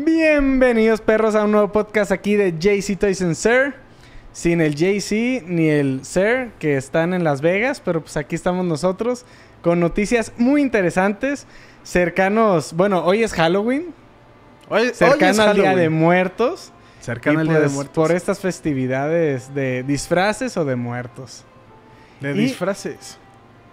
Bienvenidos perros a un nuevo podcast aquí de JC Toys and Sir. Sin el JC ni el Sir que están en Las Vegas, pero pues aquí estamos nosotros con noticias muy interesantes, cercanos, bueno, hoy es Halloween, Hoy, cercano hoy es al Día de. Muertos. Cercano al Día de pues, Muertos. Por estas festividades de disfraces o de muertos. De y- disfraces.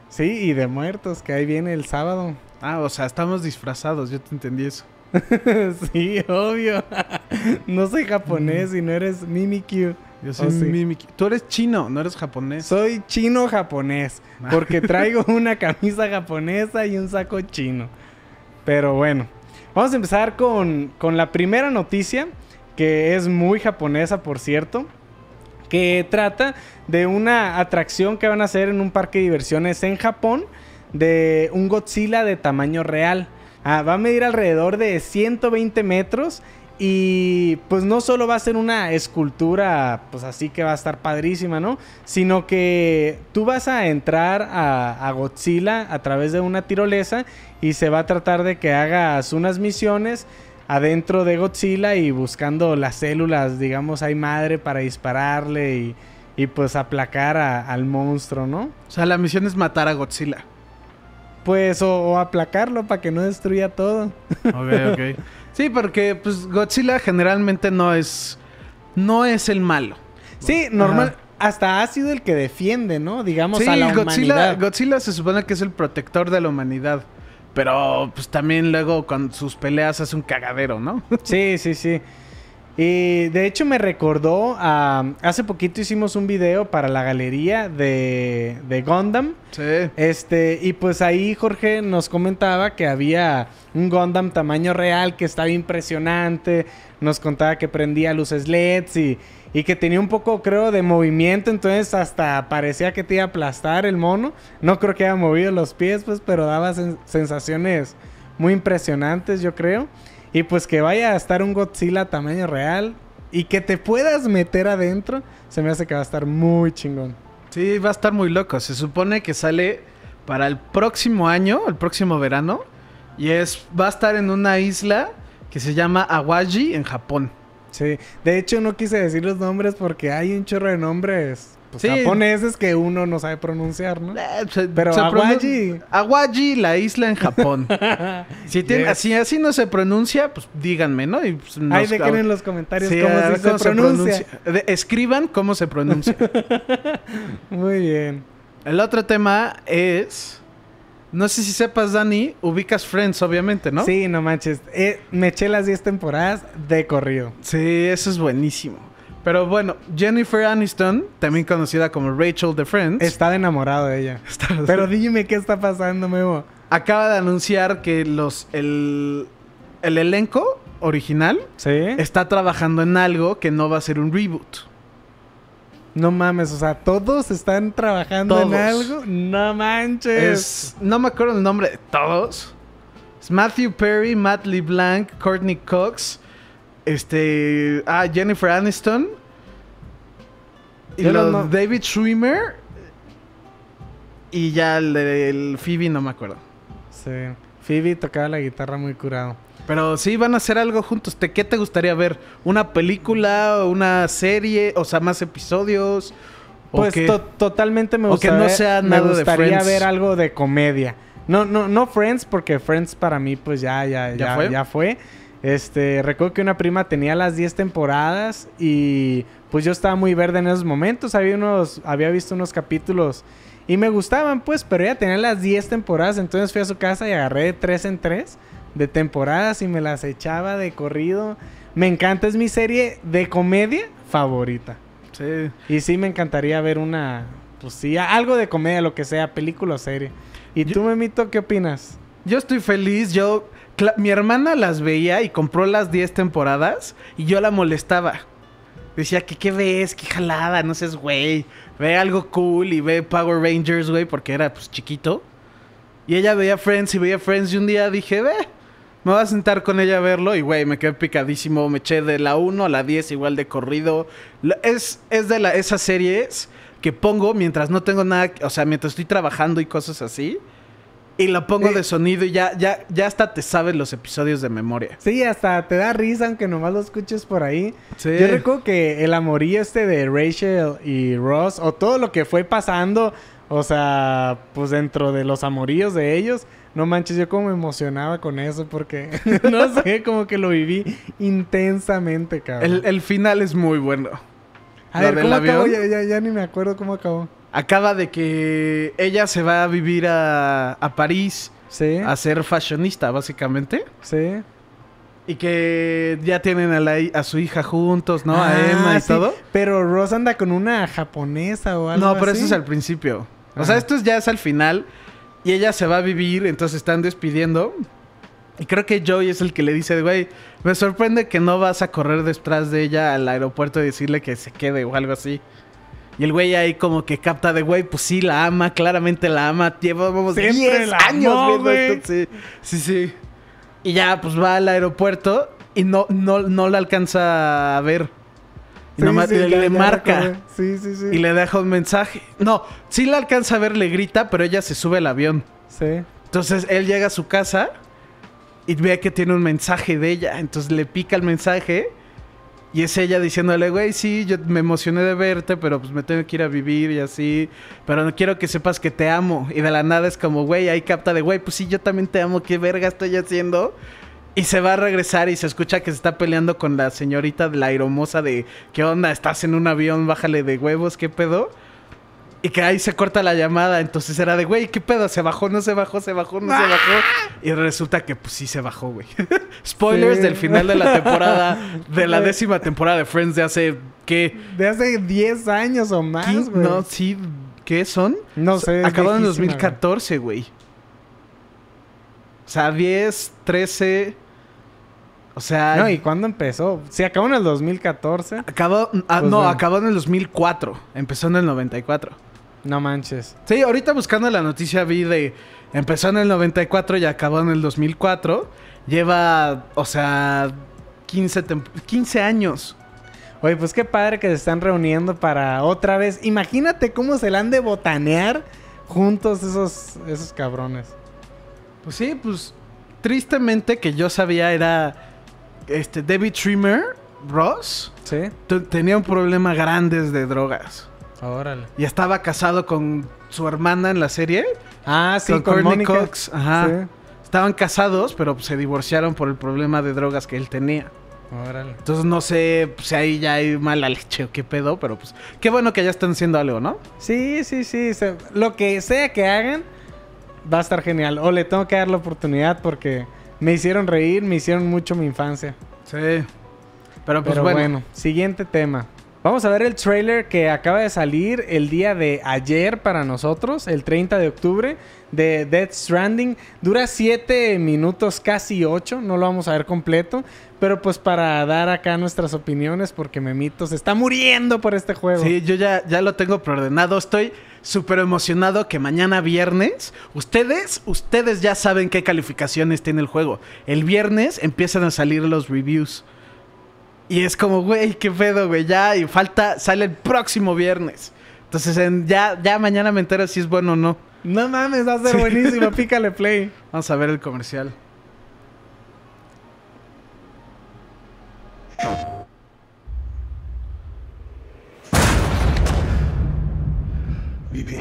Sí, y de muertos, que ahí viene el sábado. Ah, o sea, estamos disfrazados. Yo te entendí eso. sí, obvio. no soy japonés y no eres Mimikyu. Yo soy Oh, sí. Mimikyu. Tú eres chino, no eres japonés. Soy chino japonés. Porque traigo una camisa japonesa y un saco chino. Pero bueno, vamos a empezar con, con la primera noticia, que es muy japonesa, por cierto. Que trata de una atracción que van a hacer en un parque de diversiones en Japón. De un Godzilla de tamaño real. Ah, va a medir alrededor de 120 metros. Y pues no solo va a ser una escultura, pues así que va a estar padrísima, ¿no? Sino que tú vas a entrar a, Godzilla a través de una tirolesa y se va a tratar de que hagas unas misiones adentro de Godzilla y buscando las células, digamos, hay madre para dispararle y, pues aplacar al monstruo, ¿no? O sea, la misión es matar a Godzilla. Pues o, o aplacarlo para que no destruya todo. Ok, ok. sí, porque pues Godzilla generalmente no es... No es el malo. Sí, normal. Ajá. Hasta ha sido el que defiende, ¿no? Digamos sí, a la Godzilla, humanidad. Godzilla se supone que es el protector de la humanidad. Pero pues también luego con sus peleas hace un cagadero, ¿no? Sí, sí, sí. Y de hecho me recordó a... Hace poquito hicimos un video para la galería de, de Gundam. sí. Este, y pues ahí Jorge nos comentaba que había un Gundam tamaño real que estaba impresionante. Nos contaba que prendía luces LEDs y, y que tenía un poco, creo, de movimiento. Entonces hasta parecía que te iba a aplastar el mono. No creo que haya movido los pies, pues, pero daba sen- sensaciones muy impresionantes, yo creo. Y pues que vaya a estar un Godzilla tamaño real y que te puedas meter adentro, se me hace que va a estar muy chingón. Sí, va a estar muy loco. Se supone que sale para el próximo año, el próximo verano. Y es va a estar en una isla que se llama Awaji en Japón. Sí, de hecho no quise decir los nombres porque hay un chorro de nombres pues, Sí. que uno no sabe pronunciar, ¿no? Eh, se- Pero se Awaji. Awaji, la isla en Japón. si tiene- Yes. así, así no se pronuncia, pues díganme, ¿no? Y, pues, nos- Ahí dejen en los comentarios Sí, cómo, sí se, se pronuncia. escriban cómo se pronuncia. Muy bien. el otro tema es... No sé si sepas, Dani, ubicas Friends, obviamente, ¿no? Sí, no manches. Eh, me eché las 10 temporadas de corrido. Sí, eso es buenísimo. Pero bueno, Jennifer Aniston, también conocida como Rachel de Friends, Estaba enamorado de ella. Pero dime qué está pasando, Memo. acaba de anunciar que los el, el elenco original ¿Sí? está trabajando en algo que no va a ser un reboot. No mames, o sea, todos están trabajando en algo. No manches. Es, no me acuerdo el nombre de todos. Es Matthew Perry, Matt LeBlanc, Courtney Cox, este, ah, Jennifer Aniston y los no- David Schwimmer y ya el del Phoebe no me acuerdo. Sí. Phoebe tocaba la guitarra muy curado. Pero sí van a hacer algo juntos. ¿Te- ¿Qué te gustaría ver? ¿Una película? ¿Una serie? O sea, más episodios. ¿O Pues to- totalmente me gustaría, no sea me nada gustaría ver algo de comedia. No, no, no Friends, porque Friends para mí, pues ya, ya, ¿Ya ya, fue? ya fue. Este, recuerdo que una prima tenía las 10 temporadas y pues yo estaba muy verde en esos momentos. Había unos, había visto unos capítulos y me gustaban, pues, pero ella tenía las 10 temporadas. Entonces fui a su casa y agarré de 3 en 3 de temporadas y me las echaba de corrido. Me encanta, es mi serie de comedia favorita. Sí. Y sí me encantaría ver una, pues sí, algo de comedia, lo que sea, película o serie. ¿Y Yo- tú, Memito, qué opinas? Yo estoy feliz. Yo... Mi hermana las veía y compró las 10 temporadas y yo la molestaba. Decía que qué ves, qué jalada, no seas güey. Ve algo cool y ve Power Rangers, güey, porque era pues chiquito. Y ella veía Friends y veía Friends y un día dije, ve, me voy a sentar con ella a verlo y güey, me quedé picadísimo, me eché de la 1 a la 10 igual de corrido. Es, es de esas series que pongo mientras no tengo nada, o sea, mientras estoy trabajando y cosas así. Y lo pongo de sonido y ya, ya, ya hasta te sabes los episodios de memoria. Sí, hasta te da risa aunque nomás lo escuches por ahí. Sí. Yo recuerdo que el amorío este de Rachel y Ross, o todo lo que fue pasando, o sea, pues dentro de los amoríos de ellos, no manches, yo como me emocionaba con eso porque, no sé, como que lo viví intensamente, cabrón. El, el final es muy bueno. A ver, ¿cómo acabó? Ya, ya, ya ni me acuerdo cómo acabó. Acaba de que ella se va a vivir a, a París Sí, a ser fashionista, básicamente. sí. Y que ya tienen a, la a su hija juntos, ¿no? a Ah, Emma y sí, todo. Pero Ross anda con una japonesa o algo No, pero así. eso es al principio. O Ah. sea, esto es- ya es al final. Y ella se va a vivir, entonces están despidiendo. Y creo que Joey es el que le dice, güey, me sorprende que no vas a correr detrás de ella al aeropuerto y decirle que se quede o algo así. Y el güey ahí como que capta de, güey, pues sí, la ama, claramente la ama. Llevamos Siempre 10 la años amó, güey. esto. Sí, sí, sí. Y ya, pues va al aeropuerto y no, no, no la alcanza a ver. Y Sí, nomás sí, le, le marca. Sí, sí, sí. Y le deja un mensaje. No, sí la alcanza a ver, le grita, pero ella se sube al avión. Sí. Entonces él llega a su casa y ve que tiene un mensaje de ella. Entonces le pica el mensaje y es ella diciéndole, güey, sí, yo me emocioné de verte, pero pues me tengo que ir a vivir y así. Pero no quiero que sepas que te amo. Y de la nada es como, güey, ahí capta de, güey, pues sí, yo también te amo, ¿qué verga estoy haciendo? Y se va a regresar y se escucha que se está peleando con la señorita de la aeromoza de, ¿qué onda? ¿Estás en un avión? Bájale de huevos, ¿qué pedo? Y que ahí se corta la llamada. Entonces era de, güey, ¿qué pedo? ¿Se bajó? ¿No se bajó? ¿Se bajó? ¿No se bajó? Y resulta que pues sí se bajó, güey. Spoilers Sí. del final de la temporada, de la décima temporada de Friends de hace, ¿qué? De hace 10 años o más, ¿Quin- güey. No, sí, ¿qué son? No sé. Acabó en viejísima, 2014, güey. O sea, 10, 13. O sea. No, ¿y cuándo empezó? Sí, acabó en el 2014. acabó. ah, Pues no, bueno. acabó en el 2004. Empezó en el 94. No manches. Sí, ahorita buscando la noticia vi de. Empezó en el 94 y acabó en el 2004. Lleva, o sea, 15, tem- 15 años. Oye, pues qué padre que se están reuniendo para otra vez. Imagínate cómo se la han de botanear juntos esos, esos cabrones. Pues sí, pues tristemente que yo sabía era este David Trimmer, Ross, ¿Sí? tenía un problema grande de drogas. Órale. Y estaba casado con su hermana en la serie. Ah, sí, con con, Courtney. Cox. Ajá. Sí. Estaban casados, pero se divorciaron por el problema de drogas que él tenía. Órale. Entonces no sé pues, si ahí ya hay mala leche o qué pedo, pero pues qué bueno que ya están haciendo algo, ¿no? Sí, sí, sí. se- lo que sea que hagan, va a estar genial. O le tengo que dar la oportunidad porque me hicieron reír, me hicieron mucho mi infancia. Sí. Pero pues Pero bueno. bueno. siguiente tema. Vamos a ver el trailer que acaba de salir el día de ayer para nosotros, el 30 de octubre, de Death Stranding. Dura 7 minutos, casi 8, no lo vamos a ver completo, pero pues para dar acá nuestras opiniones, porque Memito se está muriendo por este juego. Sí, yo ya, ya lo tengo preordenado. Estoy súper emocionado que mañana viernes, ustedes, ustedes ya saben qué calificaciones tiene el juego. El viernes empiezan a salir los reviews. Y es como, güey, qué pedo, güey, ya, y falta, sale el próximo viernes. Entonces, en- ya, ya mañana me entero si es bueno o no. No mames, va a ser buenísimo, pícale play. Vamos a ver el comercial. BB,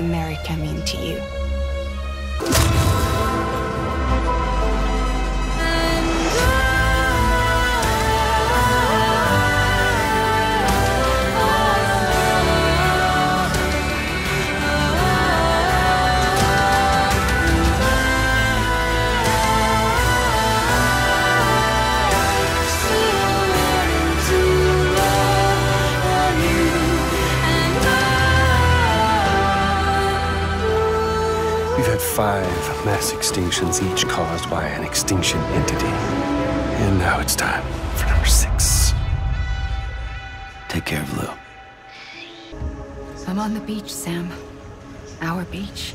America. Take care of Lou. I'm on the beach, Sam. Our beach.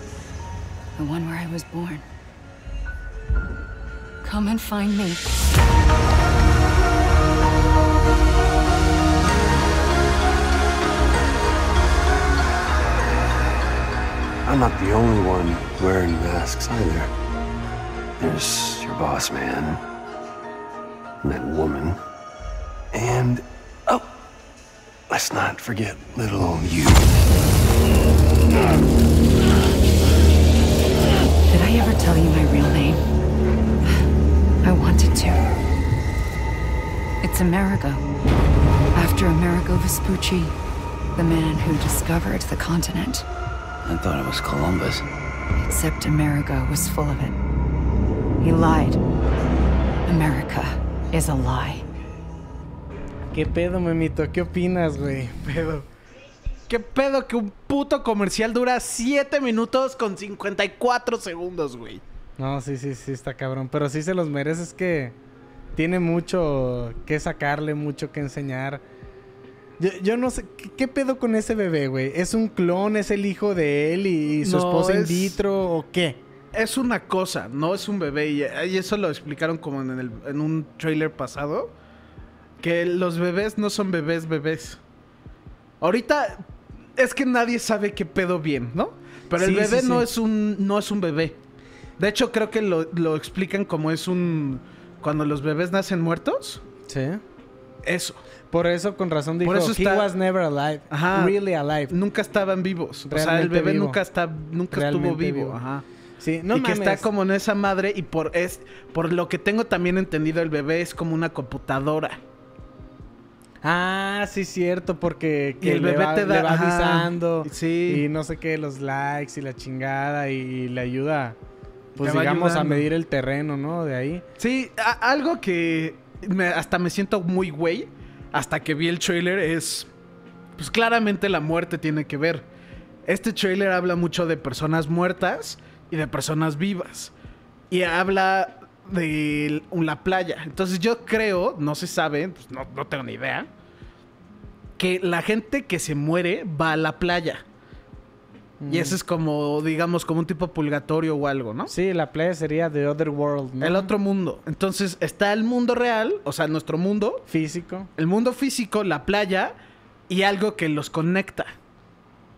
The one where I was born. Come and find me. I'm not the only one wearing masks either. There's your boss man, and that woman, and let's not forget little old you. Did I ever tell you my real name? I wanted to. It's Amerigo. After Amerigo Vespucci, the man who discovered the continent. I thought it was Columbus. Except Amerigo was full of it. He lied. America is a lie. ¿Qué pedo, memito? ¿Qué opinas, güey? Pedo. ¿Qué pedo que un puto comercial dura 7 minutos con 54 segundos, güey? No, sí, sí, sí, está cabrón. Pero sí se los merece, es que tiene mucho que sacarle, mucho que enseñar. Yo, yo no sé, ¿qué, qué pedo con ese bebé, güey? ¿Es un clon? ¿Es el hijo de él y, y su No, esposa in vitro o qué? Es una cosa, no es un bebé. Y, y eso lo explicaron como en, el- en un trailer pasado. Que los bebés no son bebés bebés. Ahorita es que nadie sabe qué pedo bien, ¿no? Pero el Sí, bebé sí, no, sí. Es un, no es un bebé. De hecho, creo que lo, lo explican como es un... Cuando los bebés nacen muertos. Sí. Eso. Por eso, con razón dijo, Por eso he está- was never alive. Ajá. Really alive. Nunca estaban vivos. o sea, el Realmente bebé vivo. nunca, está, nunca estuvo Realmente vivo. vivo. Ajá. Sí, no y que está como en esa madre y por es por lo que tengo también entendido el bebé es como una computadora. Ah, sí, cierto, porque Y que el le bebé va, te da- le va ajá, avisando. sí. Y no sé qué, los likes y la chingada. Y, le ayuda, pues Te digamos, a medir el terreno, ¿no? De ahí. Sí, a- algo que me- hasta me siento muy güey hasta que vi el trailer es pues claramente la muerte tiene que ver. Este trailer habla mucho de personas muertas y de personas vivas. Y habla de la playa. Entonces yo creo, no se sabe, pues no, no tengo ni idea, que la gente que se muere va a la playa. Y eso es como, digamos, como un tipo purgatorio o algo, ¿no? Sí, la playa sería The Other World, ¿no? El otro mundo. Entonces está el mundo real, o sea, nuestro mundo, Físico. el mundo físico, la playa y algo que los conecta.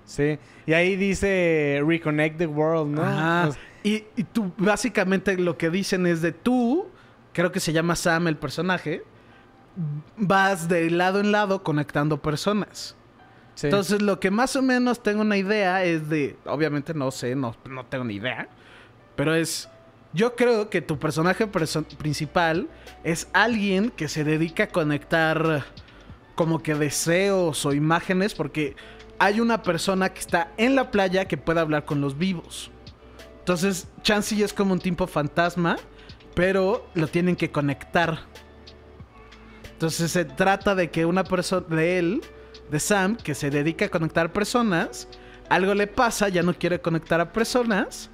Sí. Y ahí dice Reconnect the World, ¿no? Ajá. Pues, Y, y tú, básicamente lo que dicen es de tú, creo que se llama Sam el personaje, vas de lado en lado conectando personas. sí. Entonces lo que más o menos tengo una idea es de, obviamente no sé, no, no tengo ni idea, pero es, yo creo que tu personaje perso- principal es alguien que se dedica a conectar como que deseos o imágenes porque hay una persona que está en la playa que puede hablar con los vivos. Entonces, Chansey es como un tipo fantasma, pero lo tienen que conectar. Entonces se trata de que una persona, de él, de Sam, que se dedica a conectar personas, algo le pasa, ya no quiere conectar a personas,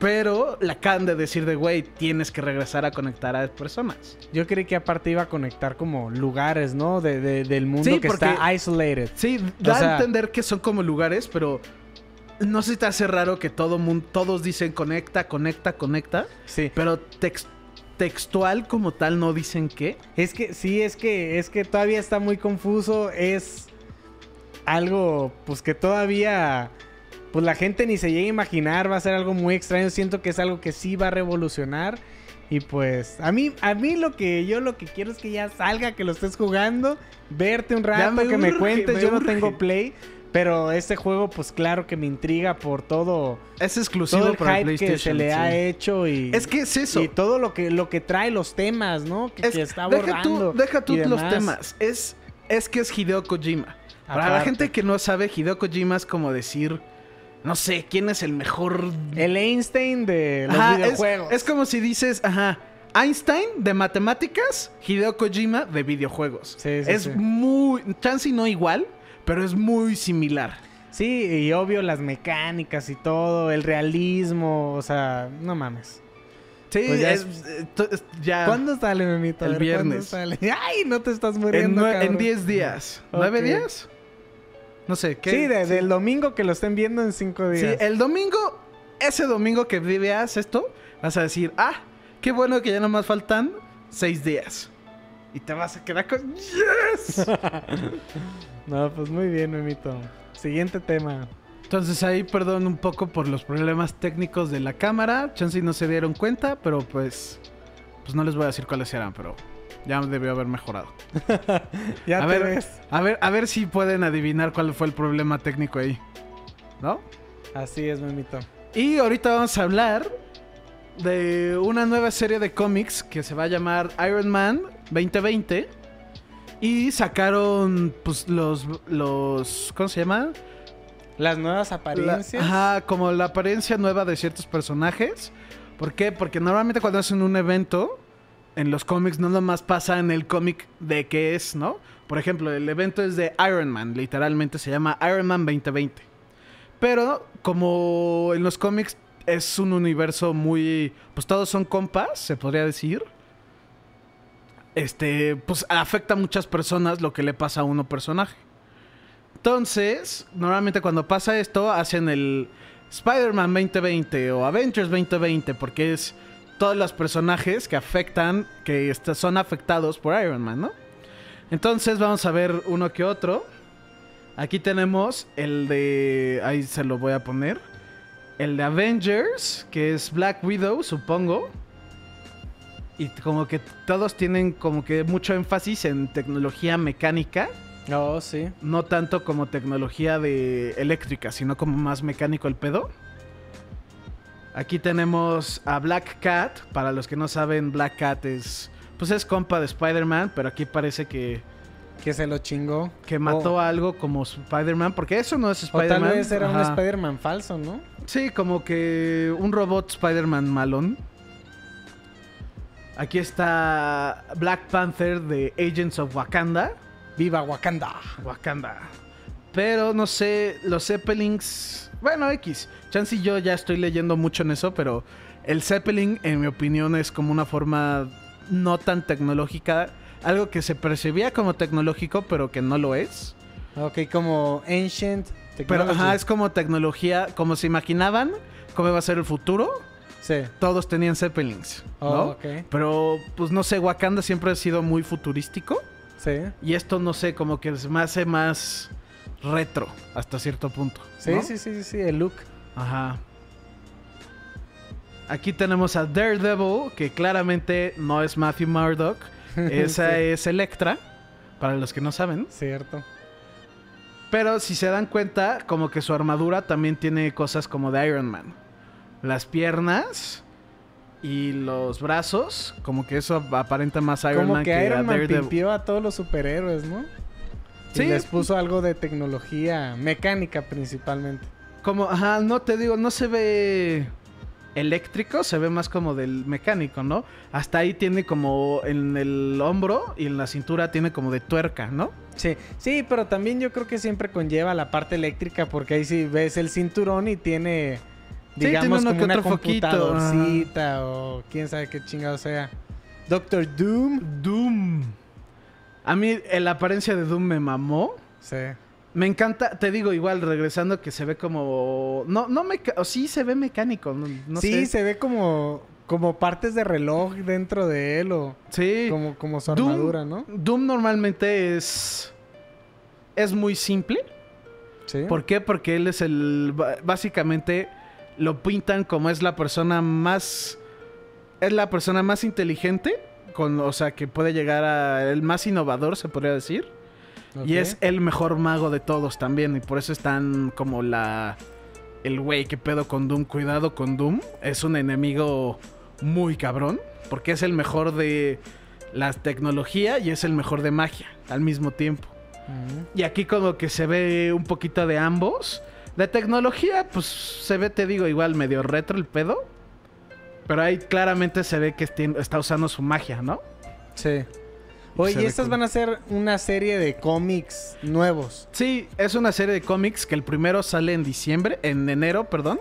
pero le acaban de decir de, güey, tienes que regresar a conectar a personas. Yo creí que aparte iba a conectar como lugares, ¿no? De, de- del mundo Sí, que porque- está isolated. Sí, da sea- a entender que son como lugares, pero no sé si te hace raro que todo mundo, todos dicen conecta, conecta, conecta, Sí. pero tex- textual como tal no dicen qué. Es que sí, es que es que todavía está muy confuso. Es algo, pues que todavía, pues la gente ni se llega a imaginar. Va a ser algo muy extraño. Siento que es algo que sí va a revolucionar. Y pues a mí, a mí lo que yo lo que quiero es que ya salga, que lo estés jugando, verte un rato, me que me cuentes. me yo no tengo play, pero este juego, pues claro que me intriga por todo, Es exclusivo todo el para hype que PlayStation. se le ha hecho y Es que es eso. y todo lo que lo que trae los temas, ¿no? Que, Es- que está deja abordando. tú, deja tú los temas. Es, es que es Hideo Kojima. Para la gente que no sabe, Hideo Kojima es como decir, no sé, quién es el mejor. El Einstein de los Ajá, es- videojuegos. Es, como si dices, ajá, Einstein de matemáticas, Hideo Kojima de videojuegos. Sí, sí, es sí. muy, chance y no igual, pero es muy similar. Sí, y obvio las mecánicas y todo, el realismo, o sea, no mames. Sí, Pues ya es, es- ya. ¿Cuándo sale, Memito? El ver, ¿cuándo viernes. sale? Ay, no te estás En muriendo, en 10 días. ¿Nueve días? No sé, ¿qué? Sí, de- del domingo que lo estén viendo en cinco Sí, días. el domingo, ese domingo que veas esto, vas a decir, ah, qué bueno que ya nomás faltan seis días. Y te vas a quedar con... ¡Yes! No, pues muy bien, Memito. Siguiente tema. Entonces ahí perdón un poco por los problemas técnicos de la cámara. Chance no se dieron cuenta, pero pues... Pues no les voy a decir cuáles eran, pero ya debió haber mejorado. Ya a te ver, ves. a ver, a ver si pueden adivinar cuál fue el problema técnico ahí. ¿No? Así es, Memito. Y ahorita vamos a hablar de una nueva serie de cómics que se va a llamar Iron Man 2020. Y sacaron, pues, los. los ¿Cómo se llama? Las nuevas La- apariencias. ajá, como la apariencia nueva de ciertos personajes. ¿Por qué? Porque normalmente cuando hacen un evento, en los cómics no nomás pasa en el cómic de qué es, ¿no? Por ejemplo, el evento es de Iron Man, literalmente se llama Iron Man 2020. Pero como en los cómics es un universo muy... Pues todos son compas, se podría decir. Este, pues afecta a muchas personas lo que le pasa a uno personaje. Entonces, normalmente cuando pasa esto, hacen el Spider-Man 2020 o Avengers 2020, porque es todos los personajes que afectan, que son afectados por Iron Man, ¿no? Entonces vamos a ver uno que otro. Aquí tenemos el de... Ahí se lo voy a poner. El de Avengers, que es Black Widow, supongo. Y como que todos tienen como que mucho énfasis en tecnología mecánica. Oh, sí. No tanto como tecnología de eléctrica, sino como más mecánico el pedo. Aquí tenemos a Black Cat. Para los que no saben, Black Cat es. Pues es compa de Spider-Man, pero aquí parece que, Que se lo chingó. que mató a algo como Spider-Man. Porque eso no es O tal Spider-Man. vez era un. Spider-Man falso, ¿no? Sí, como que un robot Spider-Man malón. Aquí está Black Panther de Agents of Wakanda. Viva Wakanda. Wakanda. Pero no sé, los Zeppelins. Bueno, X. Chance y yo ya estoy leyendo mucho en eso, pero el Zeppelin, en mi opinión, es como una forma no tan tecnológica. Algo que se percibía como tecnológico, pero que no lo es. Ok, como Ancient Pero Technology. ajá, es como tecnología, como se imaginaban cómo iba a ser el futuro. Sí. Todos tenían Zeppelins, ¿no? Oh, ok. Pero, pues no sé, Wakanda siempre ha sido muy futurístico. Sí. Y esto, no sé, como que se me hace más retro hasta cierto punto. Sí, ¿no? sí, sí, sí, sí, el look. Ajá. Aquí tenemos a Daredevil, que claramente no es Matthew Murdock. Esa Sí. es Electra, para los que no saben. Cierto. Pero si se dan cuenta, como que su armadura también tiene cosas como de Iron Man. Las piernas y los brazos, como que eso aparenta más Iron Como Man que, que, a Iron Man pimpió a todos los superhéroes, ¿no? Sí. Y les puso algo de tecnología mecánica principalmente. Como, ajá, no te digo, no se ve eléctrico, se ve más como del mecánico, ¿no? Hasta ahí tiene como en el hombro y en la cintura tiene como de tuerca, ¿no? Sí, sí, pero también yo creo que siempre conlleva la parte eléctrica porque ahí sí ves el cinturón y tiene digamos, uno como que una otro foquito, computadorcita o quién sabe qué chingado sea. Doctor Doom. Doom. A mí la apariencia de Doom me mamó. Sí. Me encanta, te digo igual, regresando que se ve como... No, no me... Sí se ve mecánico, no, no sí, sé. se ve como, como partes de reloj dentro de él o Sí. como, como su Doom- armadura, ¿no? Doom normalmente es... Es muy simple. Sí. ¿Por qué? Porque él es el... Básicamente lo pintan como es la persona más... Es la persona más inteligente. Con, o sea, que puede llegar a... El más innovador, se podría decir. Y es el mejor mago de todos también. Y por eso están como la. El güey que pedo con Doom. Cuidado con Doom. Es un enemigo muy cabrón. Porque es el mejor de la tecnología y es el mejor de magia al mismo tiempo. Y aquí como que se ve un poquito de ambos. De tecnología, pues se ve, te digo, igual medio retro el pedo. Pero ahí claramente se ve que está usando su magia, ¿no? Sí. Oye, y estas cool. van a ser una serie de cómics nuevos. Sí, es una serie de cómics que el primero sale en diciembre, en enero, perdón.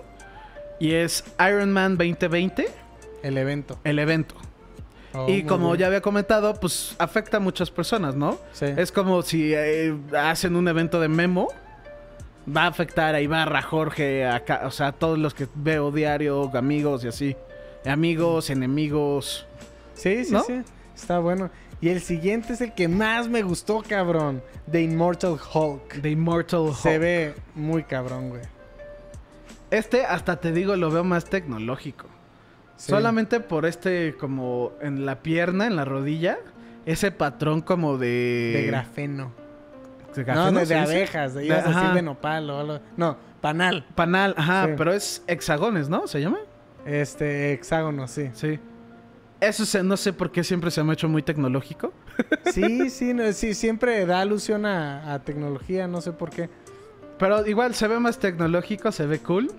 Y es Iron Man 2020, El evento. el evento. Oh, y como bien. ya había comentado, pues afecta a muchas personas, ¿no? Sí. Es como si eh, hacen un evento de memo. Va a afectar a Ibarra, Jorge, a o sea, a todos los que veo diario, amigos y así. Amigos, enemigos. Sí, sí, ¿no? sí. Está bueno. Y el siguiente es el que más me gustó, cabrón. The Immortal Hulk. The Immortal Se Hulk. ve muy cabrón, güey. Este, hasta te digo, lo veo más tecnológico. Sí. Solamente por este, como en la pierna, en la rodilla, ese patrón como de. De grafeno. ¿De No, de, de abejas. De, De- ibas a decir ajá. de nopal o algo. No, panal. Panal, ajá, Sí. pero es hexagones, ¿no? ¿Se llama? Este, hexágono, sí. Sí. Eso se, no sé por qué siempre se me ha hecho muy tecnológico. Sí, sí, no, sí, siempre da alusión a, a tecnología, no sé por qué. Pero igual se ve más tecnológico, se ve cool.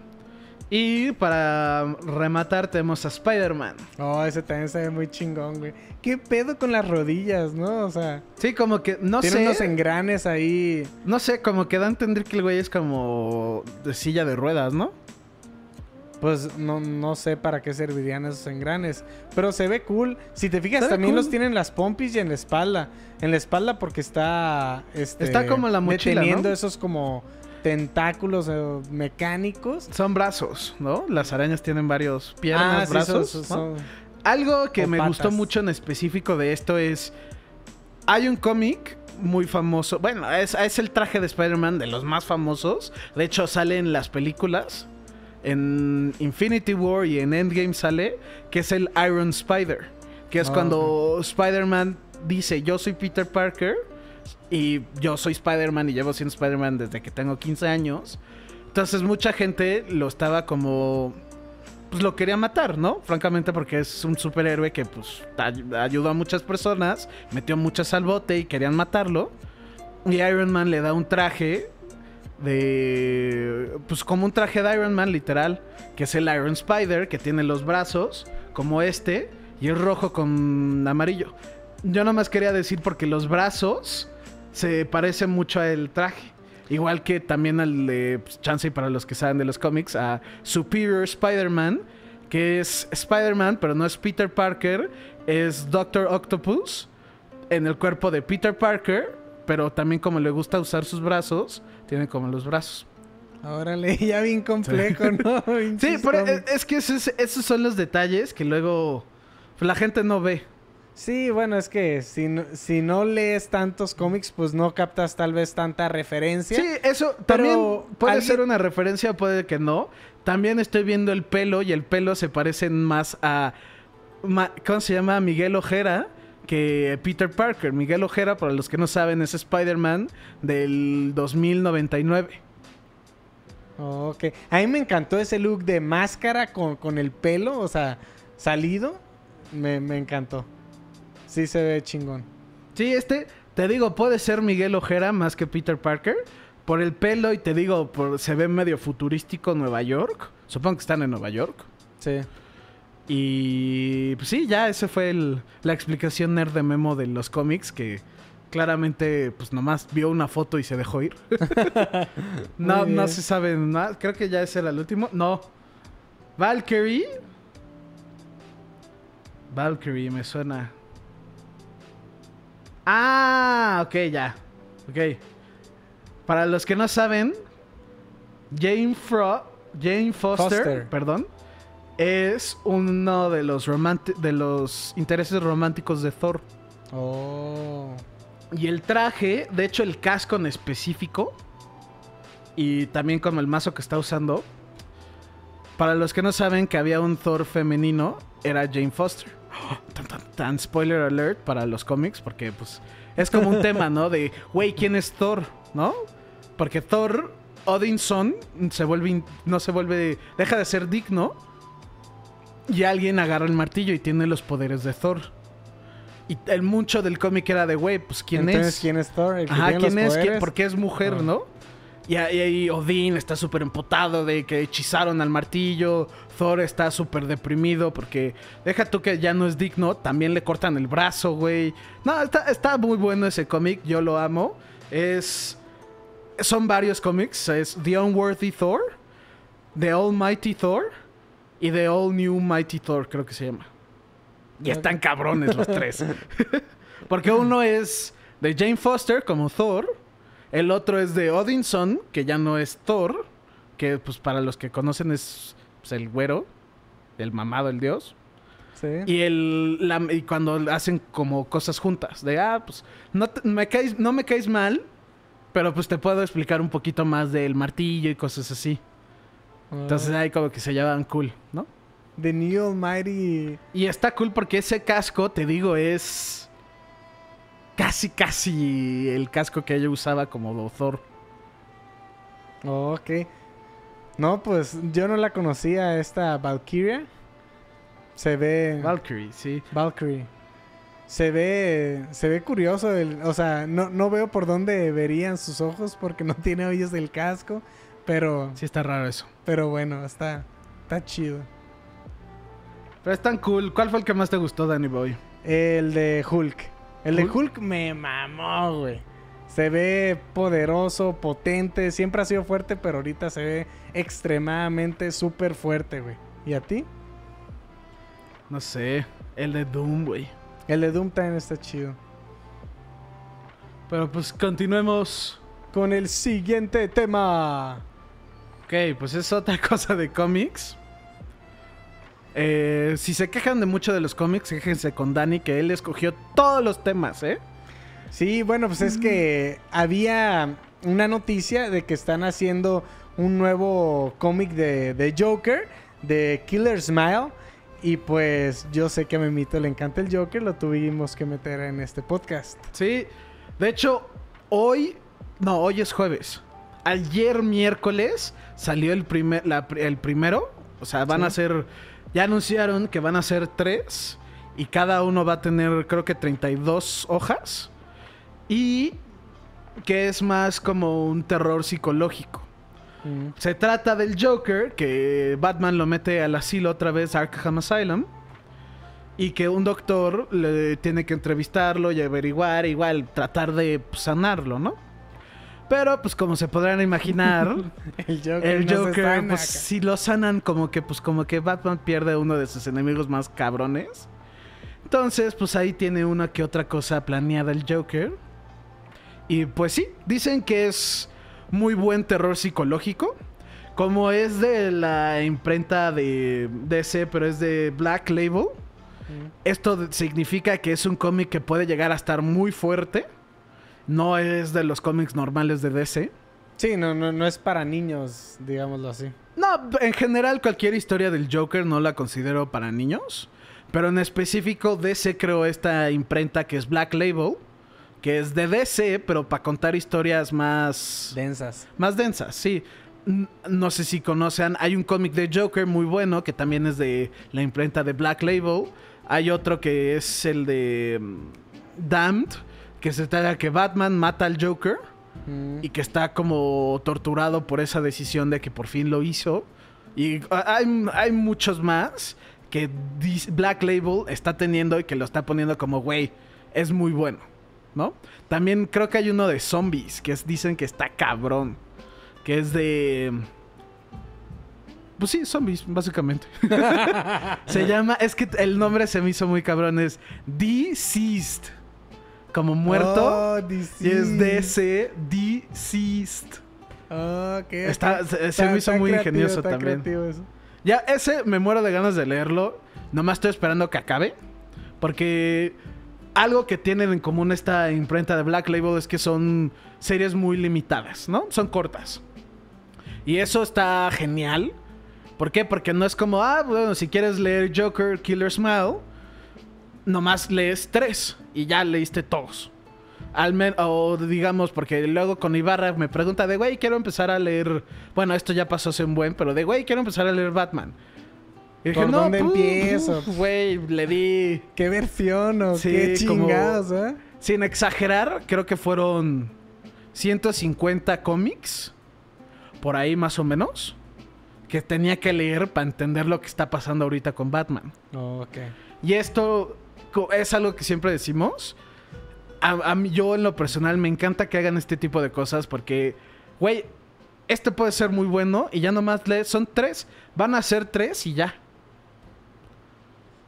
Y para rematar tenemos a Spider-Man. Oh, ese también se ve muy chingón, güey. ¿Qué pedo con las rodillas, no? O sea, Sí, como que no tiene sé. unos engranes ahí. No sé, como que da a entender que el güey es como de silla de ruedas, ¿no? Pues no, no sé para qué servirían esos engranes. Pero se ve cool. Si te fijas, también cool. los tienen en las pompis y en la espalda. En la espalda porque está. Este, Está como la mochila, Deteniendo ¿no? esos como tentáculos eh, mecánicos. Son brazos, ¿no? Las arañas tienen varios piernas, Ah, sí, brazos. son- ¿no? son- Algo que o me gustó mucho en específico de esto es. Hay un cómic muy famoso. Bueno, es, es el traje de Spider-Man de los más famosos. De hecho, sale en las películas. En Infinity War y en Endgame sale. Que es el Iron Spider. Que es Ah, cuando Spider-Man dice: Yo soy Peter Parker. Y yo soy Spider-Man y llevo siendo Spider-Man desde que tengo 15 años. Entonces, mucha gente lo estaba como pues lo quería matar, ¿no? Francamente porque es un superhéroe que pues ay- ayudó a muchas personas, metió muchas al bote y querían matarlo. Y Iron Man le da un traje de pues como un traje de Iron Man literal, que es el Iron Spider que tiene los brazos como este y es rojo con amarillo. Yo nomás quería decir porque los brazos se parecen mucho al traje. Igual que también al de pues, Chance para los que saben de los cómics, a Superior Spider-Man, que es Spider-Man, pero no es Peter Parker, es Doctor Octopus en el cuerpo de Peter Parker, pero también como le gusta usar sus brazos, tiene como los brazos. Órale, ya bien complejo, ¿no? Sí, pero es, es que esos, esos son los detalles que luego la gente no ve. Sí, bueno, es que si no, si no lees tantos cómics, pues no captas tal vez tanta referencia. Sí, eso también puede alguien- ser una referencia, puede que no. También estoy viendo el pelo y el pelo se parecen más a... ¿Cómo se llama? Miguel Ojera que Peter Parker. Miguel Ojera, para los que no saben, es Spider-Man del 2099. Ok. A mí me encantó ese look de máscara con, con el pelo, o sea, salido. Me, me encantó. Sí se ve chingón. Sí, este, te digo, puede ser Miguel Ojera más que Peter Parker. Por el pelo y te digo, por, se ve medio futurístico Nueva York. Supongo que están en Nueva York. Sí. Y pues sí, ya ese fue el- la explicación nerd de Memo de los cómics que claramente pues nomás vio una foto y se dejó ir. no, no se sabe nada. Creo que ya ese era el último. No. Valkyrie. Valkyrie me suena. Ah, ok, ya. Ok. Para los que no saben, Jane, Fro Jane Foster, Foster. perdón, es uno de los, de los intereses románticos de Thor. Oh. Y el traje, de hecho el casco en específico, y también como el mazo que está usando, para los que no saben que había un Thor femenino, era Jane Foster. Tan, tan, tan spoiler alert para los cómics, porque pues es como un tema, ¿no? De, güey, ¿quién es Thor? ¿No? Porque Thor, Odinson, se vuelve, no se vuelve, deja de ser digno, y alguien agarra el martillo y tiene los poderes de Thor. Y el mucho del cómic era de, güey, pues ¿quién Entonces, es? ¿quién es Thor? El que Ajá, ¿quién los es? ¿Quién-. Porque es mujer, Ah. ¿no? Y ahí Odín está súper emputado de que hechizaron al martillo. Thor está súper deprimido porque deja tú que ya no es digno. También le cortan el brazo, güey. No, está, está muy bueno ese cómic. Yo lo amo. Es... Son varios cómics. Es The Unworthy Thor, The Almighty Thor y The All New Mighty Thor, creo que se llama. Y están cabrones los tres. Porque uno es de Jane Foster como Thor. El otro es de Odinson, que ya no es Thor. Que pues para los que conocen es pues, el güero. El mamado, el dios. Sí. Y, el, la- y cuando hacen como cosas juntas. De, ah, pues no, te- me caes, no me caes mal. Pero pues te puedo explicar un poquito más del martillo y cosas así. Entonces Ah. ahí como que se llevan cool, ¿no? The New Almighty. Y está cool porque ese casco, te digo, es casi, casi el casco que ella usaba como Thor. Oh, ok. No, pues yo no la conocía, esta Valkyria. Se ve. Valkyrie, sí. Valkyrie. Se ve. Se ve curioso. el- o sea, no, no veo por dónde verían sus ojos porque no tiene hoyos del casco. Pero. Sí está raro eso. Pero bueno, está. Está chido. Pero es tan cool. ¿Cuál fue el que más te gustó, Danny Boy? El de Hulk. El de ¿Hulk? Me mamó, güey. Se ve poderoso, potente. Siempre ha sido fuerte, pero ahorita se ve extremadamente súper fuerte, güey. ¿Y a ti? No sé. El de Doom, güey. El de Doom también está chido. Pero pues continuemos. Con el siguiente tema. Ok, pues es otra cosa de cómics. Eh, si se quejan de mucho de los cómics, quéjense con Danny, que él escogió todos los temas, ¿eh? Sí, bueno, pues es que había una noticia de que están haciendo un nuevo cómic de, de Joker, de Killer Smile. Y pues yo sé que a Memito le encanta el Joker, lo tuvimos que meter en este podcast. Sí, de hecho, hoy, no, hoy es jueves. Ayer miércoles salió el, primer, la- el primero. O sea, van Sí. a ser, ya anunciaron que van a ser tres. Y cada uno va a tener, creo que 32 hojas. Y que es más como un terror psicológico. Mm. Se trata del Joker, que Batman lo mete al asilo otra vez a Arkham Asylum. Y que un doctor le tiene que entrevistarlo y averiguar, igual tratar de sanarlo, ¿no? Pero, pues como se podrán imaginar, El Joker, el pues si lo sanan, como que, pues como que Batman pierde uno de sus enemigos más cabrones. Entonces, pues ahí tiene una que otra cosa planeada el Joker. Y pues sí, dicen que es muy buen terror psicológico. Como es de la imprenta de DC, pero es de Black Label. Esto de- significa que es un cómic que puede llegar a estar muy fuerte. No es de los cómics normales de DC. Sí, no, no, no es para niños, digámoslo así. No, en general cualquier historia del Joker no la considero para niños. Pero en específico DC creó esta imprenta que es Black Label. Que es de DC, pero para contar historias más... Densas. Más densas, sí. No sé si conocen, hay un cómic de Joker muy bueno que también es de la imprenta de Black Label. Hay otro que es el de mm, Damned, que se trata de que Batman mata al Joker Mm. y que está como torturado por esa decisión de que por fin lo hizo. Y a- hay, hay muchos más que Black Label está teniendo y que lo está poniendo como, güey, es muy bueno, ¿no? También creo que hay uno de zombies que es- dicen que está cabrón, que es de... Pues sí, zombies, básicamente. se llama, es que el nombre se me hizo muy cabrón, es Deceased. Como muerto. Oh. Y es DC, Deceased. Oh, ok, Está- se- me hizo muy creativo, ingenioso también. eso. Ya, ese me muero de ganas de leerlo. Nomás estoy esperando que acabe. Porque algo que tienen en común esta imprenta de Black Label es que son series muy limitadas, ¿no? Son cortas. Y eso está genial. ¿Por qué? Porque no es como, ah, bueno, si quieres leer Joker, Killer Smile, nomás lees tres y ya leíste todos. Al men- o digamos, porque luego con Ibarra me pregunta de, güey, quiero empezar a leer. Bueno, esto ya pasó hace un buen, pero de, güey, quiero empezar a leer Batman. Y ¿Por dónde pu- empiezo? Güey, le di. ¿Qué versión o Sí, qué como- chingados, eh? Sin exagerar, creo que fueron 150 cómics. Por ahí más o menos. Que tenía que leer para entender lo que está pasando ahorita con Batman. Oh, ok. Y esto es algo que siempre decimos. A, a mí, yo en lo personal me encanta que hagan este tipo de cosas porque, güey, este puede ser muy bueno y ya nomás lees, son tres, van a ser tres y ya.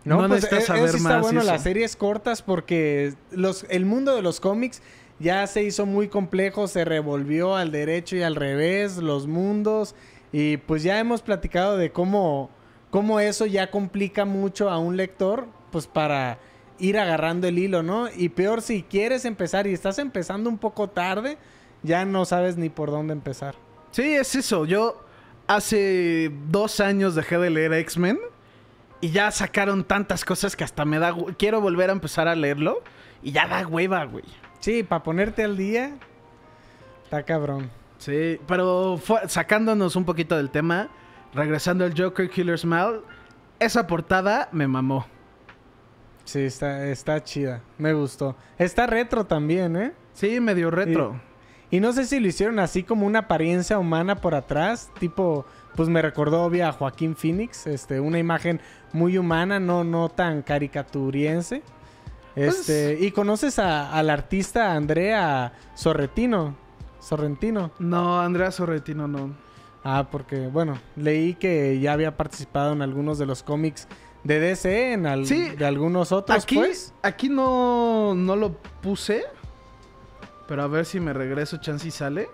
No, No pues necesitas eh, saber está más bueno eso. las series cortas porque los, el mundo de los cómics ya se hizo muy complejo, se revolvió al derecho y al revés, los mundos, y pues ya hemos platicado de cómo, cómo eso ya complica mucho a un lector, pues para ir agarrando el hilo, ¿no? Y peor si quieres empezar y estás empezando un poco tarde, ya no sabes ni por dónde empezar. Sí, es eso. Yo hace dos años dejé de leer X-Men y ya sacaron tantas cosas que hasta me da... Quiero volver a empezar a leerlo y ya da hueva, güey. Sí, para ponerte al día, está cabrón. Sí, pero sacándonos un poquito del tema, regresando al Joker Killer Smile, esa portada me mamó. Sí, está, está chida. Me gustó. Está retro también, ¿eh? Sí, medio retro. Y no sé si lo hicieron así como una apariencia humana por atrás. Tipo, pues me recordó a Joaquín Phoenix. Este, una imagen muy humana, no, no tan caricaturiense. Este, y conoces a- al artista Andrea Sorrentino. Sorrentino. No, Andrea Sorrentino no. Ah, porque, bueno, leí que ya había participado en algunos de los cómics de DC, en al- Sí. de algunos otros, Aquí, pues. aquí no, no lo puse. Pero a ver si me regreso, chance y sale.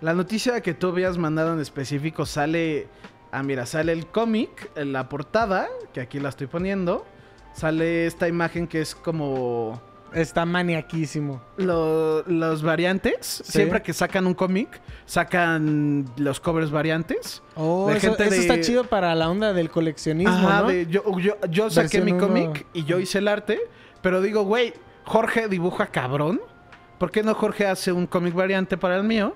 La noticia que tú habías mandado en específico sale. Ah, mira, sale el cómic, la portada, que aquí la estoy poniendo. Sale esta imagen que es como. Está maniaquísimo. lo- los variantes. Siempre que sacan un cómic, sacan los covers variantes. Oh, eso, gente eso de- está chido para la onda del coleccionismo, Ajá, ¿no? de- yo, yo, yo saqué mi cómic y yo hice el arte, pero digo, güey, Jorge dibuja cabrón. ¿Por qué no Jorge hace un cómic variante para el mío?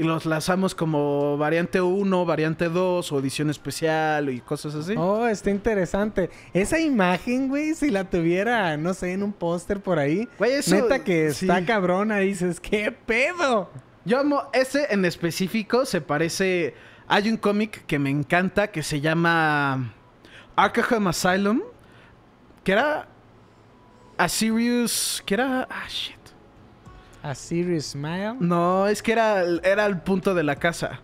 Y los lanzamos como variante 1, variante 2 o edición especial y cosas así. Oh, está interesante. Esa imagen, güey, si la tuviera, no sé, en un póster por ahí. Güey, eso- Neta que sí. está cabrona, dices, ¿qué pedo? Yo amo, ese en específico se parece... Hay un cómic que me encanta que se llama Arkham Asylum, que era a Sirius... que era... Ah, shit. A Serious Smile. No, es que era, era el punto de la casa.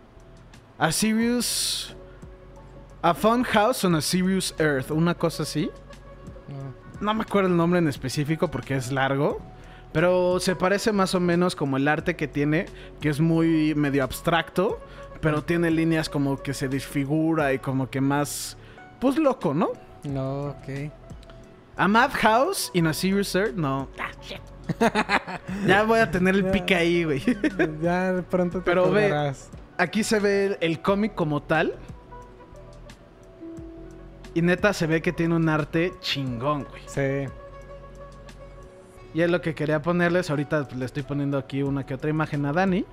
A Sirius... A Fun House on a Sirius Earth, una cosa así. No me acuerdo el nombre en específico porque es largo. Pero se parece más o menos como el arte que tiene, que es muy medio abstracto, pero tiene líneas como que se desfigura y como que más, pues loco, ¿no? No, ok. A Madhouse in a Serious Earth, no. Ah, shit. Ya voy a tener el pique ahí, güey. ya pronto te Pero ve- acordarás. Aquí se ve el, el cómic como tal. Y neta se ve que tiene un arte chingón, güey. Sí. Y es lo que quería ponerles. Ahorita le estoy poniendo aquí una que otra imagen a Dani.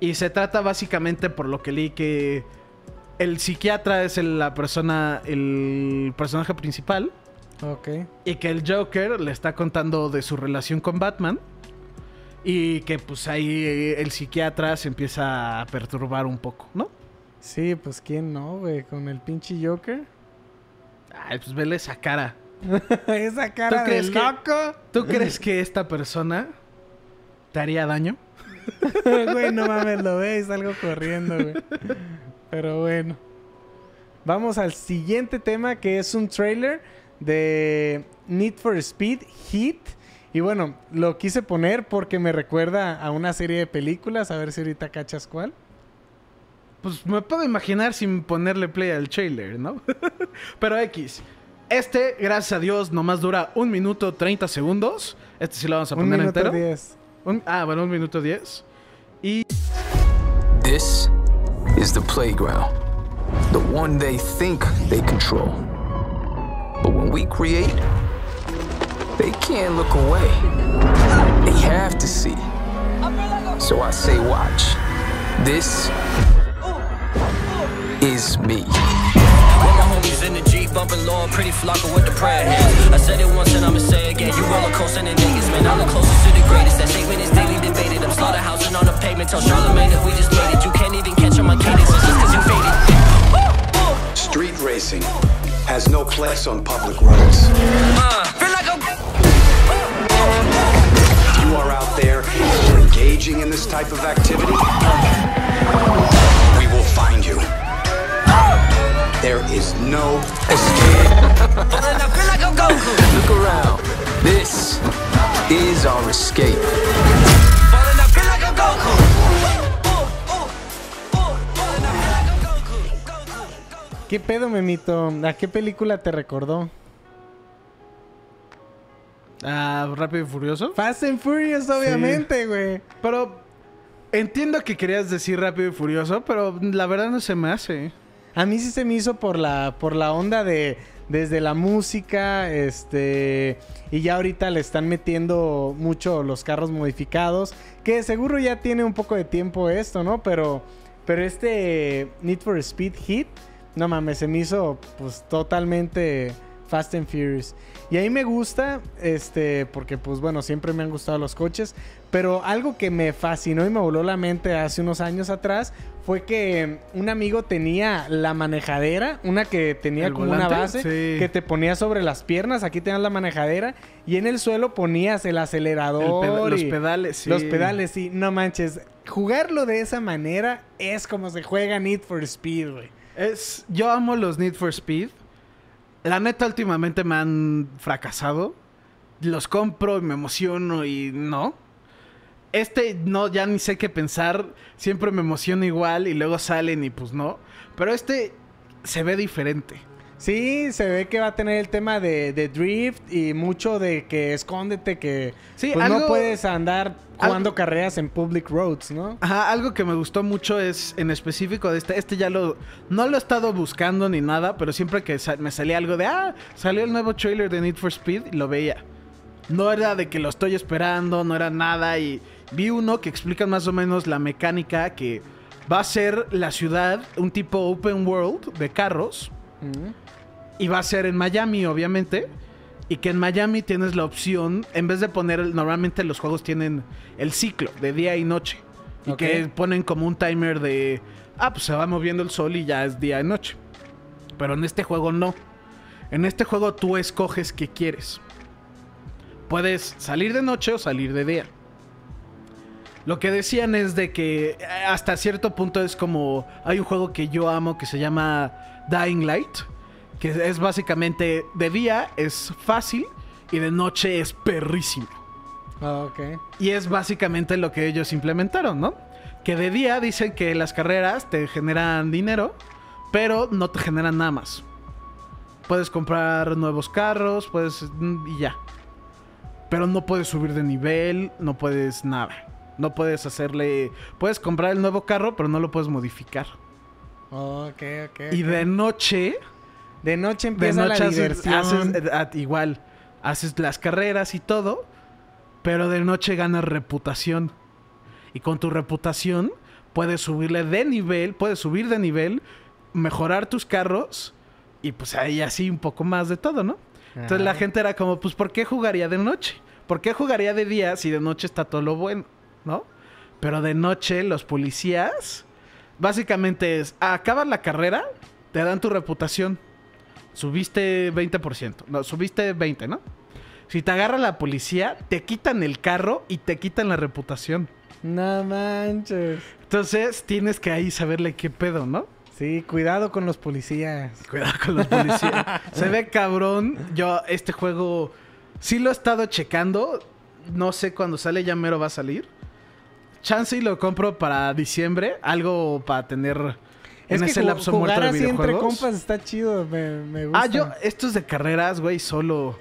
Y se trata básicamente por lo que leí que el psiquiatra es el- la persona, el personaje principal. Ok. Y que el Joker le está contando de su relación con Batman. Y que pues ahí eh, el psiquiatra se empieza a perturbar un poco, ¿no? Sí, pues quién no, güey, con el pinche Joker. Ay, pues vele esa cara. Esa cara de crees que- loco. ¿Tú crees que esta persona te haría daño? güey, no mames, lo ve y salgo corriendo, güey. Pero bueno. Vamos al siguiente tema que es un trailer de Need for Speed Heat. Y bueno, lo quise poner porque me recuerda a una serie de películas, a ver si ahorita cachas cuál. Pues me puedo imaginar sin ponerle play al trailer, ¿no? Pero X. Este, gracias a Dios, nomás dura un minuto 30 segundos. Este sí lo vamos a Un poner minuto entero. diez. Un- ah, bueno, un minuto 10. Y This is the playground, the one they think they control. But when we create, they can't look away. They have to see. So I say, watch. This is me. With my homies in the Jeep, bumping low, pretty flocker with the prayer hands. I said it once and I'ma say again. You roller coaster and niggas, man. I'm the closest to the greatest. That statement is daily debated. I'm slaughterhousing on the pavement. Tell Charlamagne that we just made it. You can't even catch on my cadence. It's just cause you faded. Street racing has no place on public roads. Uh, feel like I'm. You are out there engaging in this type of activity, we will find you. There is no Escape. I feel like I'm Goku. Look around. This is our escape. ¿Qué pedo, Memito? ¿A qué película te recordó? ah, Rápido y Furioso. Fast and Furious, obviamente, güey. Pero entiendo que querías decir Rápido y Furioso, pero la verdad no se me hace. A mí sí se me hizo por la, por la onda de desde la música, este, y ya ahorita le están metiendo mucho los carros modificados, que seguro ya tiene un poco de tiempo esto, ¿no? Pero, pero este Need for Speed Hit, no mames, se me hizo pues totalmente Fast and Furious. Y ahí me gusta, este, porque pues bueno, siempre me han gustado los coches, pero algo que me fascinó y me voló la mente hace unos años atrás fue que un amigo tenía la manejadera, una que tenía ¿El como una base Sí. que te ponía sobre las piernas, aquí tenías la manejadera y en el suelo ponías el El acelerador, peda- los pedales, sí. los pedales, y no manches, jugarlo de esa manera es como se juega Need for Speed, güey. Es, yo amo los Need for Speed. La neta, últimamente me han fracasado. Los compro y me emociono y no. Este no, ya ni sé qué pensar. Siempre me emociona igual y luego salen y pues no. Pero este se ve diferente. Sí, se ve que va a tener el tema de, de drift y mucho de que escóndete, que Sí, pues no puedes andar jugando algo- carreras en public roads, ¿no? Ajá, algo que me gustó mucho es en específico de este. Este ya lo. No lo he estado buscando ni nada, pero siempre que sa- me salía algo de. Ah, salió el nuevo trailer de Need for Speed y lo veía. No era de que lo estoy esperando, no era nada. Y vi uno que explica más o menos la mecánica que va a ser la ciudad, un tipo open world de carros. Y va a ser en Miami, obviamente. Y que en Miami tienes la opción, en vez de poner, normalmente los juegos tienen el ciclo de día y noche. Y que ponen como un timer de, ah, pues se va moviendo el sol y ya es día y noche. Pero en este juego no. En este juego tú escoges qué quieres. Puedes salir de noche o salir de día. Lo que decían es de que eh, hasta cierto punto es como hay un juego que yo amo que se llama Dying Light, que es básicamente de día es fácil y de noche es perrísimo. Ah, ok. Y es básicamente lo que ellos implementaron, ¿no? Que de día dicen que las carreras te generan dinero, pero no te generan nada más. Puedes comprar nuevos carros, puedes mm, y ya. Pero no puedes subir de nivel, no puedes nada. No puedes hacerle, puedes comprar el nuevo carro, pero no lo puedes modificar. Ok, ok. Y de noche, de noche de empieza noche la haces, diversión. haces, eh, ah, igual, haces las carreras y todo, pero de noche ganas reputación. Y con tu reputación puedes subirle de nivel, puedes subir de nivel, mejorar tus carros y pues ahí así un poco más de todo, ¿no? Entonces la gente era como, pues ¿por qué jugaría de noche? ¿Por qué jugaría de día si de noche está todo lo bueno, ¿no? Pero de noche los policías básicamente es, acabas la carrera, te dan tu reputación. Subiste 20%, no, subiste 20, ¿no? Si te agarra la policía, te quitan el carro y te quitan la reputación. No manches. Entonces tienes que ahí saberle qué pedo, ¿no? Sí, cuidado con los policías. Cuidado con los policías. Se ve cabrón. Yo este juego sí lo he estado checando. no sé cuándo sale, ya mero va a salir. Chance y lo compro para diciembre, algo para tener Es en que ese lapso muerto de así entre compas está chido, me, me gusta. Ah, yo, estos de carreras, güey, solo.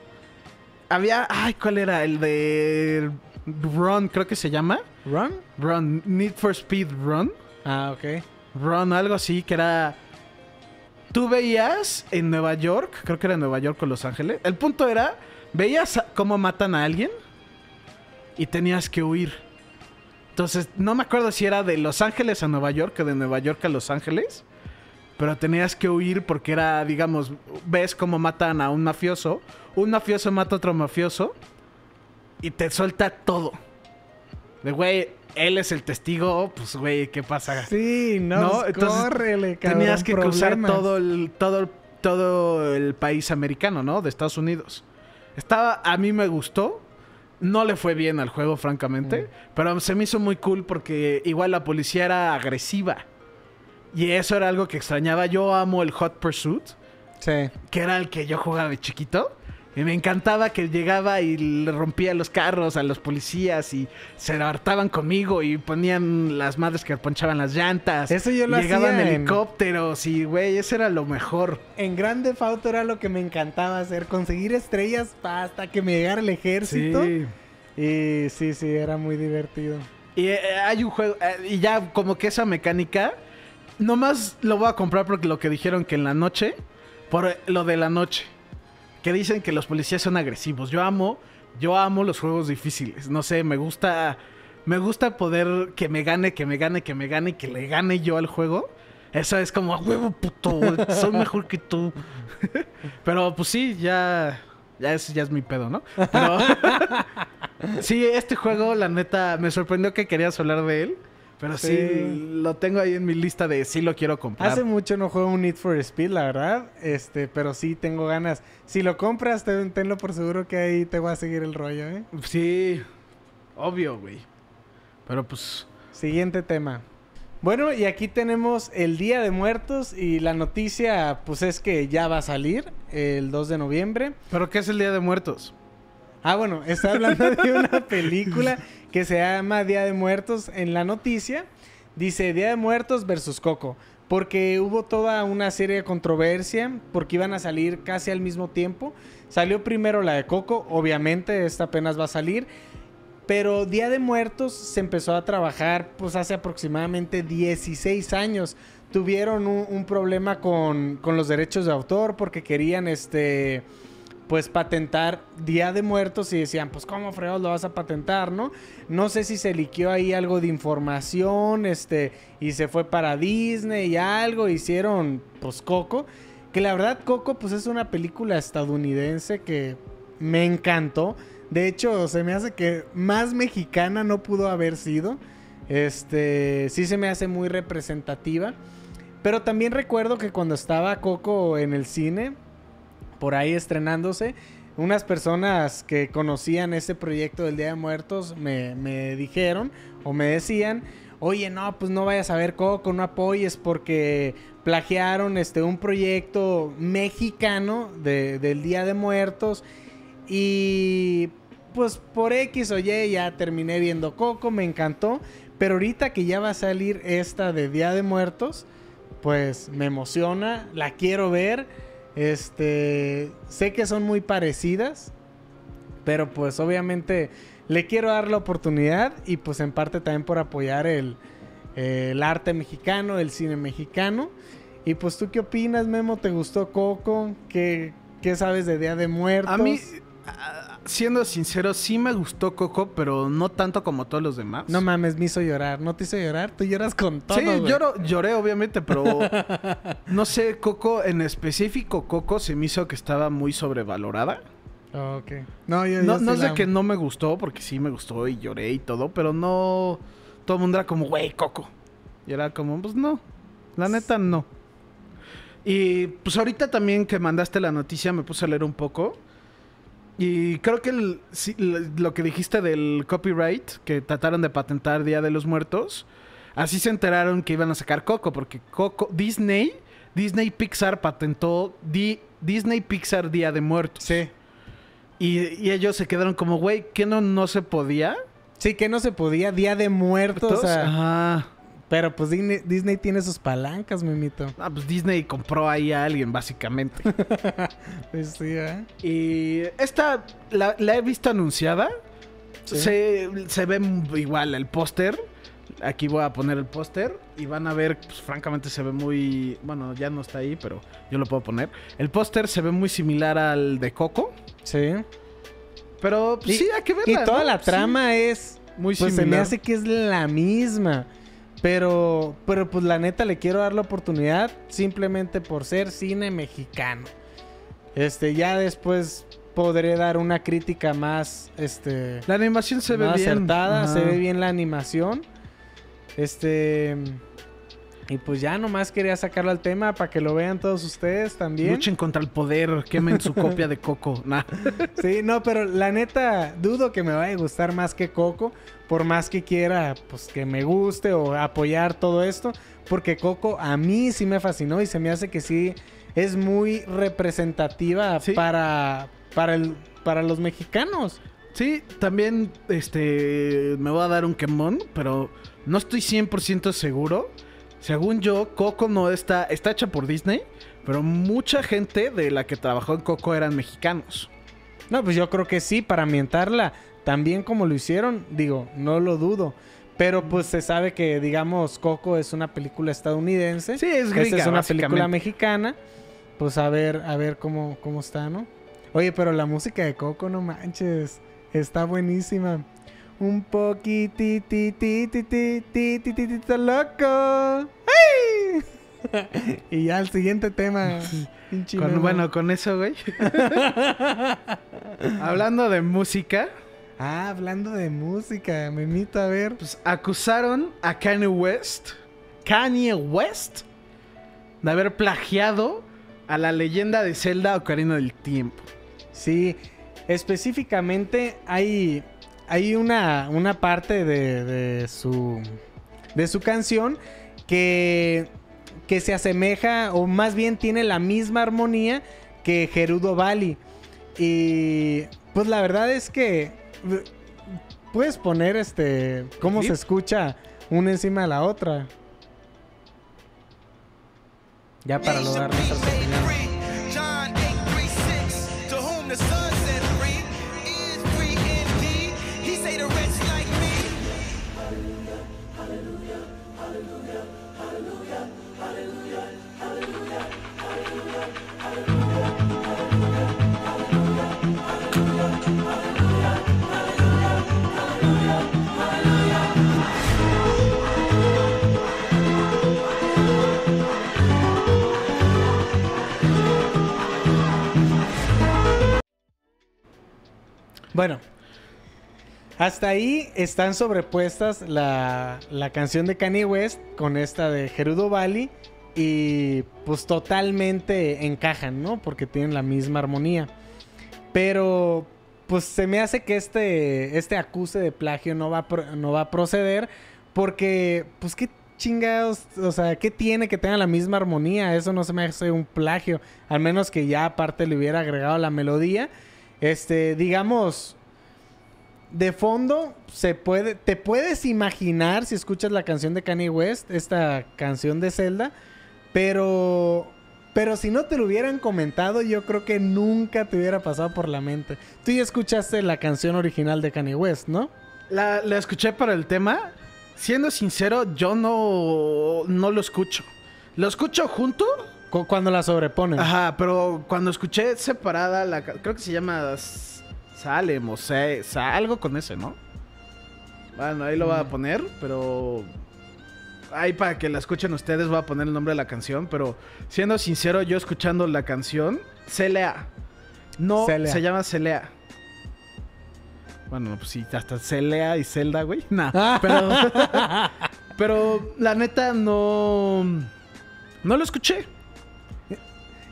Había, ay, ¿cuál era? El de Run, creo que se llama. ¿Run? Run, Need for Speed Run. Ah, ok. Run, algo así, que era. Tú veías en Nueva York, creo que era en Nueva York o Los Ángeles. El punto era, veías cómo matan a alguien y tenías que huir. Entonces, no me acuerdo si era de Los Ángeles a Nueva York o de Nueva York a Los Ángeles. Pero tenías que huir porque era, digamos, ves cómo matan a un mafioso. Un mafioso mata a otro mafioso. Y te suelta todo. De güey, él es el testigo. Pues güey, ¿qué pasa? Sí, no, ¿No? pues, Entonces, córrele, cabrón, Tenías que cruzar todo el, todo, todo el país americano, ¿no? De Estados Unidos. Estaba, a mí me gustó. No le fue bien al juego, francamente. Pero se me hizo muy cool porque igual la policía era agresiva. Y eso era algo que extrañaba. Yo amo el Hot Pursuit, Sí. que era el que yo jugaba de chiquito. Y me encantaba que llegaba y le rompía los carros a los policías y se hartaban conmigo y ponían las madres que ponchaban las llantas. Eso yo lo Llegaban hacía en- helicópteros y, güey, eso era lo mejor. En Grande Auto era lo que me encantaba hacer, conseguir estrellas hasta que me llegara el ejército. Sí. Y sí, sí, era muy divertido. Y eh, hay un juego, eh, y ya como que esa mecánica, nomás lo voy a comprar porque lo que dijeron que en la noche, por lo de la noche, que dicen que los policías son agresivos. Yo amo, yo amo los juegos difíciles. No sé, me gusta, me gusta poder que me gane, que me gane, que me gane, y que le gane yo al juego. Eso es como, "A huevo puto, soy mejor que tú. Pero pues sí, ya, ya es, ya es mi pedo, ¿no? Pero sí, este juego, la neta, me sorprendió que querías hablar de él. Pero sí, Sí. lo tengo ahí en mi lista de sí lo quiero comprar. Hace mucho no juego un Need for Speed, la verdad. Este, pero sí tengo ganas. Si lo compras, ten- tenlo por seguro que ahí te voy a seguir el rollo, ¿eh? Sí, obvio, güey. Pero pues, Siguiente tema. Bueno, y aquí tenemos el Día de Muertos y la noticia pues es que ya va a salir el 2 de noviembre. ¿pero qué es el Día de Muertos? Ah, bueno, está hablando de una película que se llama Día de Muertos. En la noticia dice Día de Muertos versus Coco. Porque hubo toda una serie de controversia, porque iban a salir casi al mismo tiempo. Salió primero la de Coco, obviamente, esta apenas va a salir. Pero Día de Muertos se empezó a trabajar pues hace aproximadamente 16 años. Tuvieron un, un problema con, con los derechos de autor porque querían este pues patentar Día de Muertos y decían, pues cómo fregados lo vas a patentar, ¿no? No sé si se liqueó ahí algo de información, este, y se fue para Disney y algo, hicieron pues Coco, que la verdad Coco pues es una película estadounidense que me encantó. De hecho, se me hace que más mexicana no pudo haber sido. Este, sí se me hace muy representativa. Pero también recuerdo que cuando estaba Coco en el cine, por ahí estrenándose, unas personas que conocían ese proyecto del Día de Muertos me, me dijeron o me decían, oye, no, pues no vayas a ver Coco, no apoyes porque plagiaron este, un proyecto mexicano de- del Día de Muertos y pues por X o Y ya terminé viendo Coco, me encantó, pero ahorita que ya va a salir esta de Día de Muertos, pues me emociona, la quiero ver. Este, sé que son muy parecidas, pero pues obviamente le quiero dar la oportunidad y pues en parte también por apoyar el, el arte mexicano, el cine mexicano. Y pues tú qué opinas, Memo? ¿Te gustó Coco? ¿Qué, qué sabes de Día de Muertos? A mí, siendo sincero, sí me gustó Coco, pero no tanto como todos los demás. No mames, me hizo llorar. ¿No te hizo llorar? Tú lloras con todo. Sí, lloro- lloré obviamente, pero no sé, Coco, en específico Coco se me hizo que estaba muy sobrevalorada. Ah, ok. No, yo, No, yo no sí sé la que no me gustó, porque sí me gustó y lloré y todo, pero no... Todo el mundo era como, güey, Coco. Y era como, pues no, la neta no. Y pues ahorita también que mandaste la noticia me puse a leer un poco. Y creo que el- sí, l- lo que dijiste del copyright, que trataron de patentar Día de los Muertos, así se enteraron que iban a sacar Coco, porque Coco, Disney, Disney Pixar patentó Di- Disney Pixar Día de Muertos. Sí. Y, y ellos se quedaron como, güey, ¿qué no, no se podía? Sí, que no se podía, Día de Muertos. o sea, Ajá. Pero pues Disney, Disney tiene sus palancas, mimito. Ah, pues Disney compró ahí a alguien, básicamente. Pues sí, ¿eh? y esta la, la he visto anunciada. Sí. Se, se ve igual el póster. Aquí voy a poner el póster y van a ver, pues francamente se ve muy... Bueno, ya no está ahí, pero yo lo puedo poner. El póster se ve muy similar al de Coco. Sí. Pero pues, Y- sí, hay que verla. Y toda ¿no? la Sí. trama es. Muy pues se me similar. hace que es la misma. Pero, pero pues la neta le quiero dar la oportunidad simplemente por ser cine mexicano. Este, ya después podré dar una crítica más, este, La animación se ve bien. acertada, Ajá. se ve bien la animación. Este, y pues ya nomás quería sacarlo al tema para que lo vean todos ustedes también. Luchen contra el poder, quemen su copia de Coco. Nah. Sí, no, pero la neta, dudo que me vaya a gustar más que Coco. Por más que quiera, pues que me guste o apoyar todo esto. Porque Coco a mí sí me fascinó y se me hace que sí es muy representativa Sí. para, para, el, para los mexicanos. Sí, también este me voy a dar un quemón, pero no estoy 100% seguro. Según yo, Coco no está está hecha por Disney, pero mucha gente de la que trabajó en Coco eran mexicanos. No, pues yo creo que sí, para ambientarla también como lo hicieron, digo, no lo dudo. Pero pues se sabe que, digamos, Coco es una película estadounidense. Sí, es Esta gringa, es una película mexicana. Pues a ver, a ver cómo, cómo está, ¿no? Oye, pero la música de Coco, no manches. Está buenísima. Un poquitititititititititito loco. ¡Ay! y ya el siguiente tema. Con- bueno, con eso, güey. Hablando de música, Ah, hablando de música, me invito a ver. pues acusaron a Kanye West, Kanye West, de haber plagiado a la leyenda de Zelda Ocarina del Tiempo. Sí, específicamente hay, hay una, una parte de, de su, de su canción que, que se asemeja, o más bien tiene la misma armonía que Gerudo Valley. Y pues la verdad es que puedes poner este cómo ¿Sí? se escucha una encima de la otra. Ya para lograr nuestras opiniones. Bueno, hasta ahí están sobrepuestas la, la canción de Kanye West con esta de Gerudo Valley y pues totalmente encajan, ¿no? Porque tienen la misma armonía. Pero pues se me hace que este, este acuse de plagio no va, a no va a proceder porque pues qué chingados, o sea, ¿qué tiene que tenga la misma armonía? Eso no se me hace un plagio, al menos que ya aparte le hubiera agregado la melodía. Este, digamos, de fondo se puede, te puedes imaginar si escuchas la canción de Kanye West, esta canción de Zelda, pero, pero si no te lo hubieran comentado, yo creo que nunca te hubiera pasado por la mente. Tú ya escuchaste la canción original de Kanye West, ¿no? La, la escuché para el tema. Siendo sincero, yo no, no lo escucho. Lo escucho junto. Cu- Cuando la sobreponen. Ajá, pero cuando escuché separada, la, creo que se llama Salem o algo con ese, ¿no? Bueno, ahí lo voy a poner, pero ahí para que la escuchen ustedes voy a poner el nombre de la canción, pero siendo sincero, yo escuchando la canción, Celea. No, Celea. se llama Celea. Bueno, no, pues sí, hasta Celea y Zelda, güey. Nah, Ah. pero, pero la neta no... No lo escuché.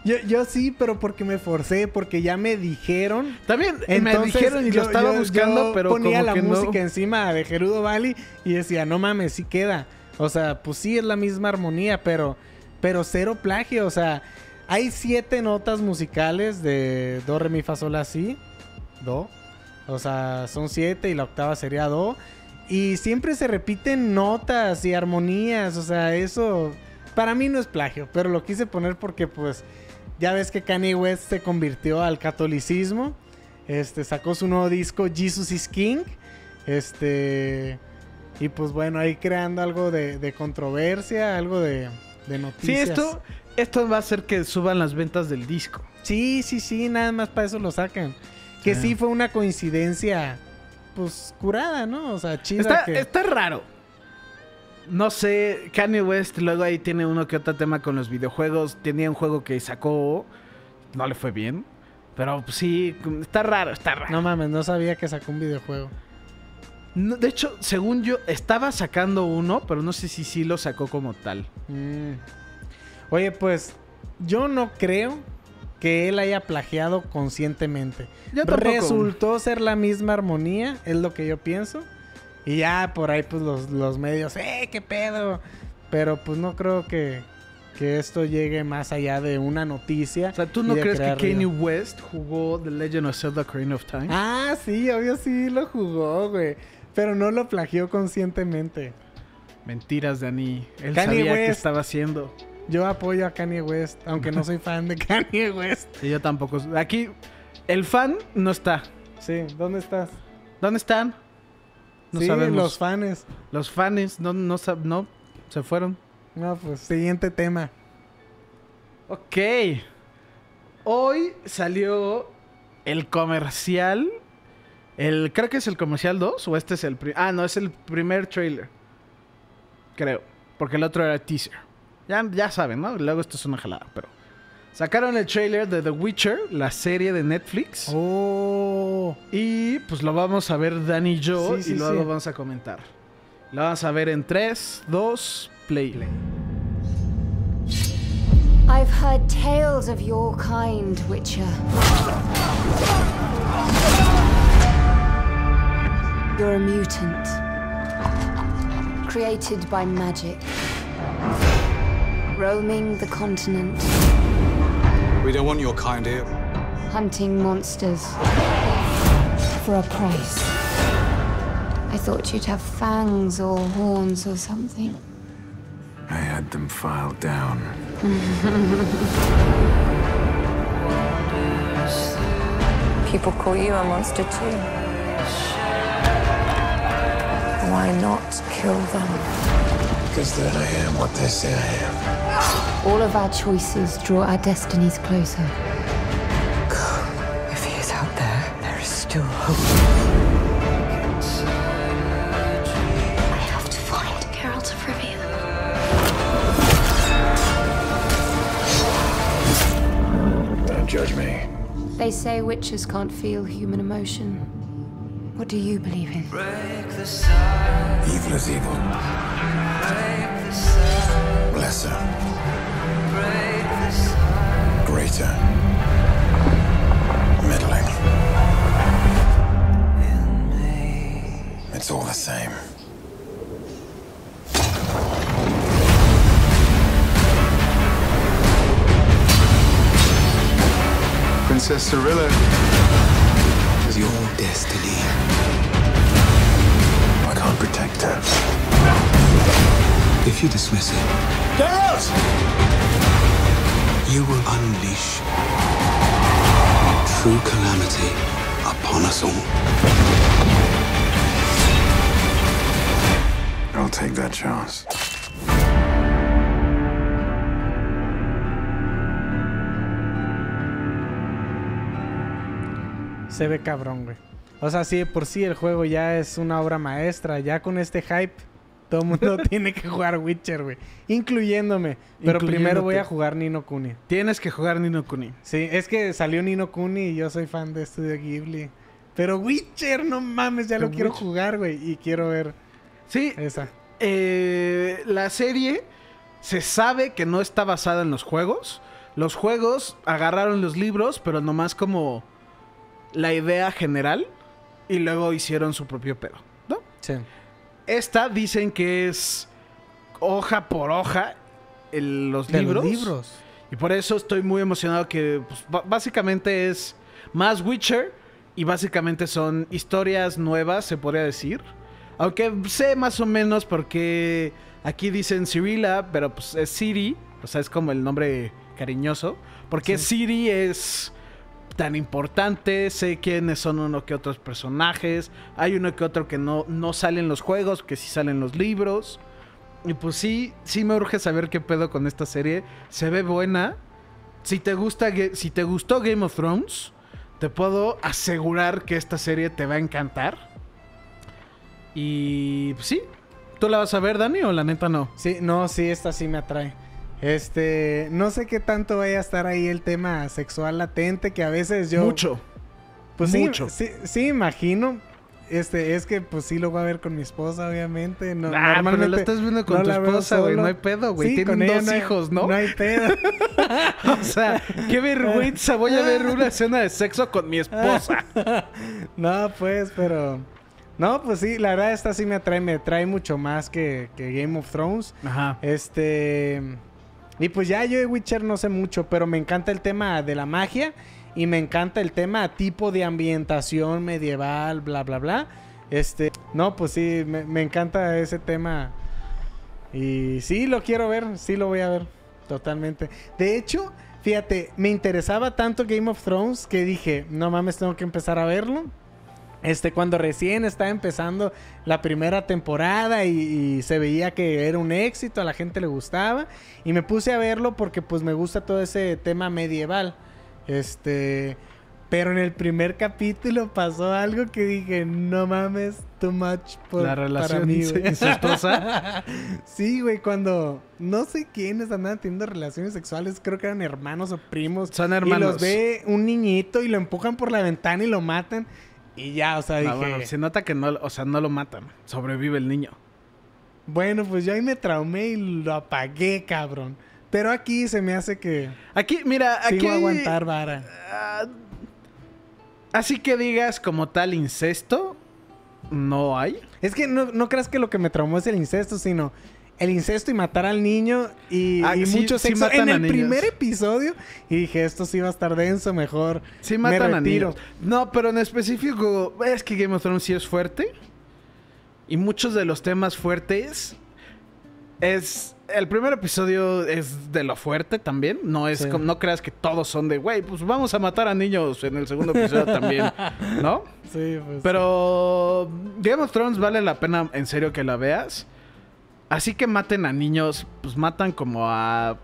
Yo, yo sí, pero porque me forcé, porque ya me dijeron. También me Entonces, dijeron y yo- lo estaba yo- buscando, yo pero ponía como la que no. música encima de Gerudo Valley y decía, no mames, sí queda. O sea, pues sí es la misma armonía, pero, pero cero plagio. O sea, hay siete notas musicales de Do, Re, Mi, Fa, Sol, La, Si. do. O sea, son siete y la octava sería do. Y siempre se repiten notas y armonías. O sea, eso para mí no es plagio, pero lo quise poner porque pues ya ves que Kanye West se convirtió al catolicismo. Este sacó su nuevo disco Jesus is King. Este y pues bueno, ahí creando algo de, de controversia, algo de, de Sí, noticias. esto, esto va a hacer que suban las ventas del disco. Sí, sí, sí, nada más para eso lo sacan. Que Sí. sí fue una coincidencia, pues curada, ¿no? O sea, chida. Está, que... está raro. No sé, Kanye West luego ahí tiene uno que otro tema con los videojuegos. Tenía un juego que sacó, no le fue bien. Pero pues, sí, está raro, está raro. No mames, no sabía que sacó un videojuego. No, de hecho, según yo, estaba sacando uno, pero no sé si sí lo sacó como tal. Mm. Oye, pues yo no creo que él haya plagiado conscientemente. Yo tampoco. Resultó ser la misma armonía, es lo que yo pienso. Y ya por ahí pues los, los medios, ¡eh, qué pedo! Pero pues no creo que, que esto llegue más allá de una noticia. O sea, ¿tú no crees que Kanye. West jugó The Legend of Zelda Ocarina of Time? Ah, sí, obvio sí lo jugó, güey. Pero no lo plagió conscientemente. Mentiras, Dani. Él Kanye sabía qué West. estaba haciendo. Yo apoyo a Kanye West, aunque no soy fan de Kanye West. Y yo tampoco. Aquí, el fan no está. Sí, ¿dónde estás? ¿Dónde están? No sí, sabemos. los fans. Los fans no, no, no se fueron. No, pues siguiente tema. Ok. Hoy salió el comercial. El, creo que es el comercial 2 o este es el Ah, no, es el primer trailer. Creo. Porque el otro era teaser. Ya, ya saben, ¿no? Luego esto es una jalada, pero. Sacaron el trailer de The Witcher, la serie de Netflix. Oh. Y pues lo vamos a ver Dani y yo Sí, sí, y luego sí. vamos a comentar. Lo vamos a ver en 3, 2, play. I've heard tales of your kind, Witcher. You're a mutant. Created by magic. Roaming the continent, We don't want your kind here. hunting monsters. For a price. I thought you'd have fangs or horns or something. I had them filed down. People call you a monster too. Why not kill them? Because then I am what they say I am. All of our choices draw our destinies closer. If he is out there, there is still hope. I have to find Geralt of Rivia. Don't judge me. They say witches can't feel human emotion. What do you believe in? Evil is evil. Lesser. Greater. Middling. It's all the same. Princess Cirilla. is your destiny. I can't protect her. If you dismiss it, Geralt! You will unleash true calamity upon us all. I'll take that chance. Se ve cabrón, güey. O sea, sí, de por sí el juego ya es una obra maestra. Ya con este hype, todo el mundo tiene que jugar Witcher, güey. Incluyéndome. Pero primero voy a jugar Nino Kuni. Tienes que jugar Nino Kuni. Sí, es que salió Nino Kuni y yo soy fan de Studio Ghibli. Pero Witcher, no mames, ya lo quiero Witcher. jugar, güey. Y quiero ver Sí, esa. eh, la serie se sabe que no está basada en los juegos. Los juegos agarraron los libros, pero nomás como la idea general y luego hicieron su propio pedo, ¿no? Sí. Esta dicen que es hoja por hoja el- los De libros. los libros. Y por eso estoy muy emocionado que pues, básicamente es más Witcher Y básicamente son historias nuevas, se podría decir. Aunque sé más o menos porque aquí dicen Cirilla, pero pues es Siri. O sea, es como el nombre cariñoso. Porque Siri es tan importante. Sé quiénes son uno que otros personajes. Hay uno que otro que no, no sale los juegos, que sí salen en los libros. Y pues sí, sí me urge saber qué pedo con esta serie. Se ve buena. Si te gusta, si te gustó Game of Thrones, te puedo asegurar que esta serie te va a encantar. Y pues sí, ¿tú la vas a ver, Dani, o la neta no? Sí, no, sí, esta sí me atrae. Este, no sé qué tanto vaya a estar ahí el tema sexual latente, que a veces yo... Mucho. Pues sí, mucho. Sí, sí, imagino. Este, es que pues sí lo voy a ver con mi esposa, obviamente. No, Ah, pero normalmente la estás viendo con tu esposa, güey, no hay pedo, güey, tienen con ella dos no hay- hijos, ¿no? No hay pedo. O sea, qué vergüenza, voy a ver una escena de sexo con mi esposa. no, pues, pero... No, pues sí, la verdad esta sí me atrae, me atrae mucho más que, que Game of Thrones. Ajá. Este... Y pues ya yo de Witcher no sé mucho, pero me encanta el tema de la magia y me encanta el tema tipo de ambientación medieval, bla, bla, bla. Este, no, pues sí, me, encanta ese tema. Y sí, lo quiero ver, sí lo voy a ver, totalmente. De hecho, fíjate, me interesaba tanto Game of Thrones que dije, no mames, tengo que empezar a verlo. Este, cuando recién estaba empezando la primera temporada y, y se veía que era un éxito, a la gente le gustaba. Y me puse a verlo porque pues me gusta todo ese tema medieval. Este, pero en el primer capítulo pasó algo que dije, no mames, too much por, La para relación mí, güey". incestuosa. sí, güey, cuando no sé quiénes andaban teniendo relaciones sexuales, creo que eran hermanos o primos. Son Y hermanos. los ve un niñito y lo empujan por la ventana y lo matan. Y ya, o sea, dije, bueno, se nota que no, o sea, no lo matan. Sobrevive el niño. bueno, pues yo ahí me traumé y lo apagué, cabrón. Pero aquí se me hace que Aquí, mira, aquí. sigo a aguantar vara. Ah, así que digas como tal incesto, no hay. Es que no, no creas que lo que me traumó es el incesto, sino el incesto y matar al niño y, Ah, y sí- mucho sexo en el primer episodio. Y dije, esto sí va a estar denso, mejor Sí me matan a niños. No, pero en específico, es que Game of Thrones sí es fuerte. Y muchos de los temas fuertes es... El primer episodio es de lo fuerte también. No es Sí. como... No creas que todos son de, güey, pues vamos a matar a niños en el segundo episodio también. ¿No? Sí, pues. Pero Game of Thrones vale la pena en serio que la veas. Así que maten a niños, pues matan como a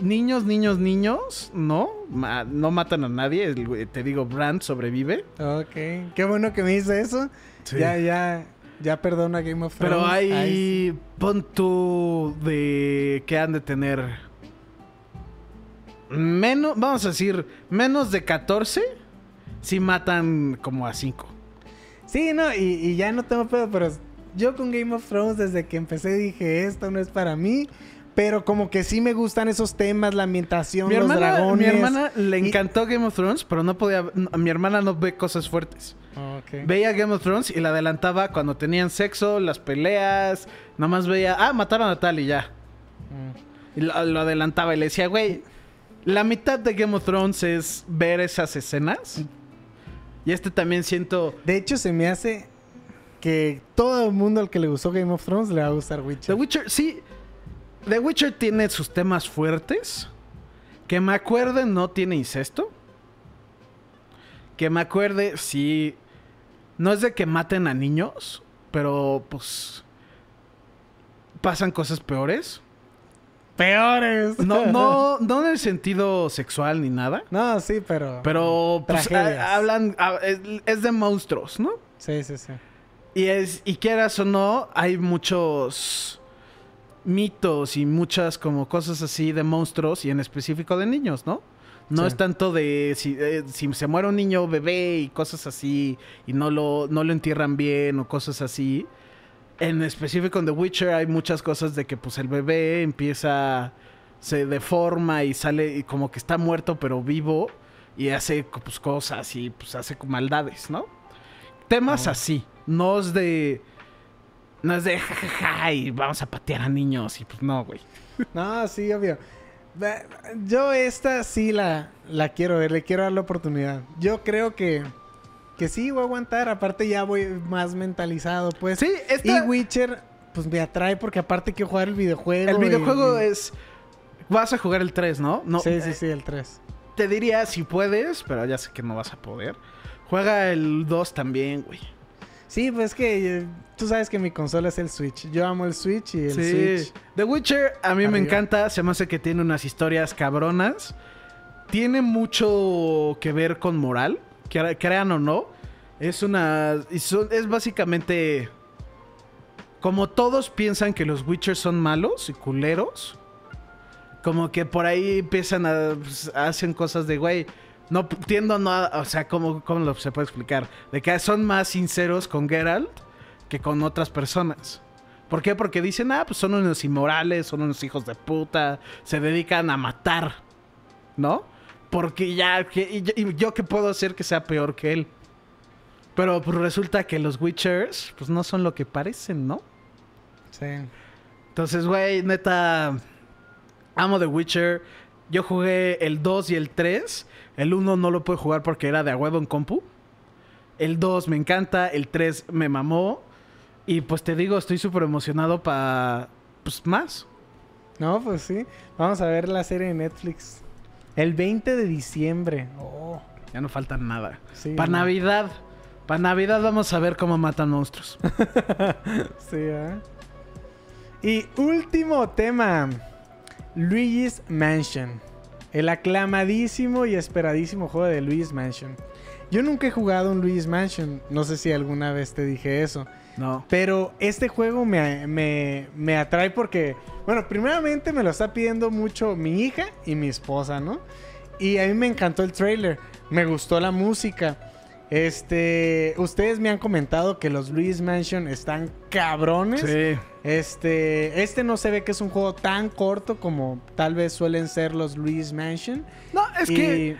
niños, niños, niños, ¿no? Ma- no matan a nadie. El te digo, Brand sobrevive. Ok, qué bueno que me hice eso. Sí. Ya, ya, ya perdona Game of Thrones. Pero hay, Ay, pon tú de que han de tener menos, vamos a decir, menos de 14 si matan como a 5. Sí, no, y, y ya no tengo pedo, pero yo con Game of Thrones desde que empecé dije, esto no es para mí. Pero como que sí me gustan esos temas, la ambientación, Mi los hermana, mi dragones. hermana le y- encantó Game of Thrones, pero no podía. no, mi hermana no ve cosas fuertes. Ok. Veía Game of Thrones y la adelantaba cuando tenían sexo, las peleas. Nada más veía, ah, mataron a tal y ya. Mm. Y lo, lo adelantaba y le decía, güey, la mitad de Game of Thrones es ver esas escenas. Y este también siento. De hecho, se me hace que todo el mundo al que le gustó Game of Thrones le va a gustar The Witcher. Witcher, sí. The Witcher tiene sus temas fuertes. Que me acuerde, no tiene incesto. Que me acuerde, sí. No es de que maten a niños, pero pues. Pasan cosas peores. Peores. No, no, no en el sentido sexual ni nada. No, sí, pero. Pero pues, ha- hablan. ha- es, es de monstruos, ¿no? Sí, sí, sí. Y es, y quieras o no, hay muchos mitos y muchas como cosas así de monstruos y en específico de niños, ¿no? No Sí. es tanto de si, eh, si se muere un niño bebé y cosas así y no lo, no lo entierran bien o cosas así. En específico en The Witcher hay muchas cosas de que pues el bebé empieza, se deforma y sale y como que está muerto pero vivo y hace pues, cosas y pues hace maldades, ¿no? Temas así, no es de... No es de jajaja y vamos a patear a niños y pues no, güey. No, sí, obvio. Yo esta sí la, la quiero ver, le quiero dar la oportunidad. Yo creo que que sí voy a aguantar. Aparte ya voy más mentalizado, pues. Sí, esta- Y Witcher, pues me atrae porque aparte quiero jugar el videojuego. El videojuego y- es. Vas a jugar el 3, ¿no? no Sí, sí, eh, sí, el 3. Te diría si puedes, pero ya sé que no vas a poder. Juega el 2 también, güey. Sí, pues es que eh, tú sabes que mi consola es el Switch. Yo amo el Switch y el Sí. Switch. The Witcher a mí me Arriba. encanta. Se me hace que tiene unas historias cabronas. Tiene mucho que ver con moral. cre- Crean o no. Es una. Es básicamente. Como todos piensan que los Witchers son malos y culeros. Como que por ahí empiezan a. pues, hacen cosas de, güey. No tiendo no a- O sea, ¿cómo, cómo lo se puede explicar? De que son más sinceros con Geralt que con otras personas. ¿Por qué? Porque dicen, ah, pues son unos inmorales, son unos hijos de puta, se dedican a matar, ¿no? Porque ya, que, y, yo- y yo qué puedo hacer que sea peor que él. Pero pues resulta que los Witchers, pues no son lo que parecen, ¿no? Sí. Entonces, güey, neta, amo The Witcher. Yo jugué el 2 y el 3. El 1 no lo pude jugar porque era de a huevo en compu. El 2 me encanta, el 3 me mamó. Y pues te digo, estoy súper emocionado para, pues más. No, pues sí. Vamos a ver la serie de Netflix. El 20 de diciembre. Oh, Ya no falta nada. sí. Para no. Navidad. Para Navidad vamos a ver cómo matan monstruos. Sí, ¿eh? Y último tema. Luigi's Mansion. El aclamadísimo y esperadísimo juego de Luigi's Mansion. Yo nunca he jugado un Luigi's Mansion. No sé si alguna vez te dije eso. No. Pero este juego me, me- me atrae porque, bueno, primeramente me lo está pidiendo mucho mi hija y mi esposa, ¿no? Y a mí me encantó el trailer, me gustó la música. Este, ustedes me han comentado que los Luis Mansion están cabrones. Sí. Este, este no se ve que es un juego tan corto como tal vez suelen ser los Luis Mansion. No, es Y- que